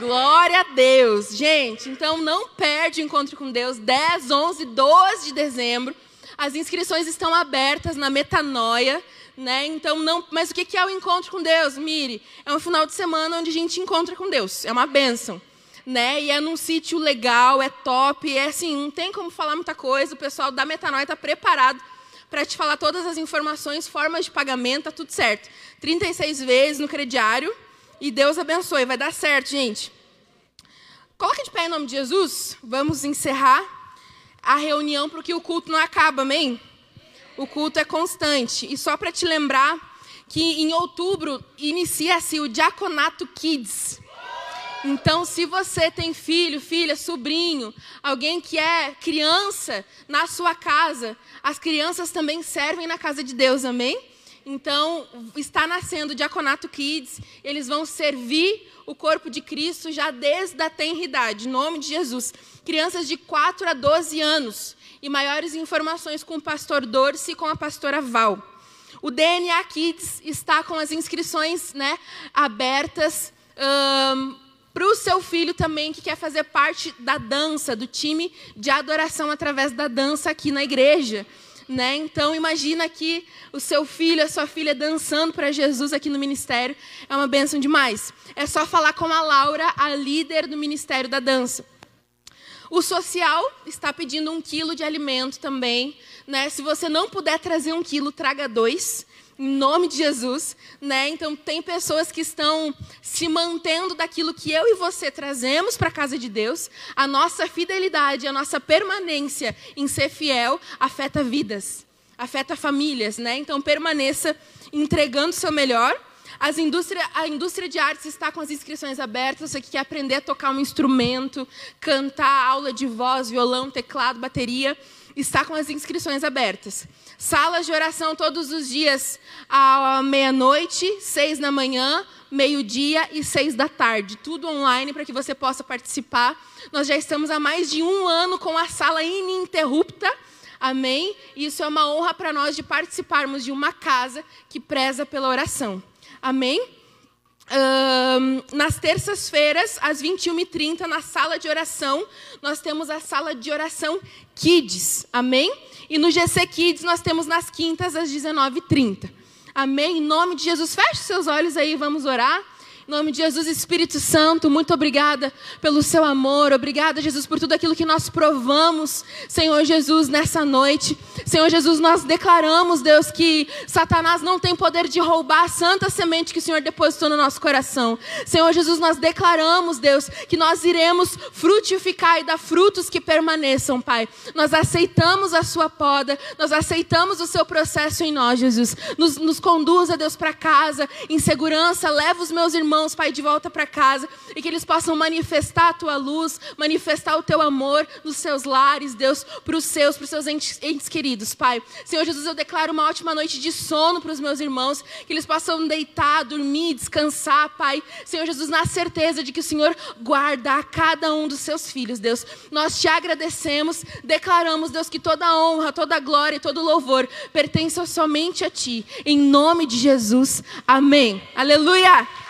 Glória a Deus. Gente, então não perde o encontro com Deus. 10, 11, 12 de dezembro. As inscrições estão abertas na Metanoia. Né? Então, não, mas o que é o encontro com Deus, Mire? É um final de semana onde a gente encontra com Deus. É uma bênção. Né? E é num sítio legal, é top, é assim, não tem como falar muita coisa. O pessoal da Metanoia está preparado para te falar todas as informações, formas de pagamento, tá tudo certo. 36 vezes no crediário e Deus abençoe, vai dar certo, gente. Coloque de pé em nome de Jesus. Vamos encerrar a reunião porque o culto não acaba, amém? o culto é constante. E só para te lembrar que em outubro inicia-se o Diaconato Kids. Então, se você tem filho, filha, sobrinho, alguém que é criança na sua casa, as crianças também servem na casa de Deus, amém? Então, está nascendo o Diaconato Kids, eles vão servir o corpo de Cristo já desde a tenridade, em nome de Jesus. Crianças de 4 a 12 anos. E maiores informações com o pastor Dorce e com a pastora Val. O DNA Kids está com as inscrições né, abertas. Um, para o seu filho também que quer fazer parte da dança, do time de adoração através da dança aqui na igreja. Né? Então imagina que o seu filho, a sua filha dançando para Jesus aqui no ministério é uma bênção demais. É só falar com a Laura, a líder do Ministério da Dança. O social está pedindo um quilo de alimento também. Né? Se você não puder trazer um quilo, traga dois em nome de Jesus, né? Então tem pessoas que estão se mantendo daquilo que eu e você trazemos para a casa de Deus. A nossa fidelidade, a nossa permanência em ser fiel afeta vidas, afeta famílias, né? Então permaneça entregando o seu melhor. As indústria, a indústria de artes está com as inscrições abertas. Você que quer aprender a tocar um instrumento, cantar, aula de voz, violão, teclado, bateria, está com as inscrições abertas. Salas de oração todos os dias à meia-noite, seis da manhã, meio-dia e seis da tarde. Tudo online para que você possa participar. Nós já estamos há mais de um ano com a sala ininterrupta. Amém? Isso é uma honra para nós de participarmos de uma casa que preza pela oração. Amém? Um, nas terças-feiras, às 21h30, na sala de oração, nós temos a sala de oração Kids. Amém? E no GC Kids nós temos nas quintas às 19h30. Amém? Em nome de Jesus, feche seus olhos aí, vamos orar. Em nome de Jesus, Espírito Santo, muito obrigada pelo seu amor. Obrigada, Jesus, por tudo aquilo que nós provamos, Senhor Jesus, nessa noite. Senhor Jesus, nós declaramos, Deus, que Satanás não tem poder de roubar a santa semente que o Senhor depositou no nosso coração. Senhor Jesus, nós declaramos, Deus, que nós iremos frutificar e dar frutos que permaneçam, Pai. Nós aceitamos a sua poda, nós aceitamos o seu processo em nós, Jesus. Nos, nos conduza, Deus, para casa, em segurança, leva os meus irmãos irmãos, Pai, de volta para casa e que eles possam manifestar a tua luz, manifestar o teu amor nos seus lares, Deus, para os seus, para os seus entes, entes queridos, Pai. Senhor Jesus, eu declaro uma ótima noite de sono para os meus irmãos, que eles possam deitar, dormir, descansar, Pai. Senhor Jesus, na certeza de que o Senhor guarda a cada um dos seus filhos, Deus. Nós te agradecemos, declaramos, Deus, que toda honra, toda glória e todo louvor pertencem somente a Ti. Em nome de Jesus. Amém. Aleluia.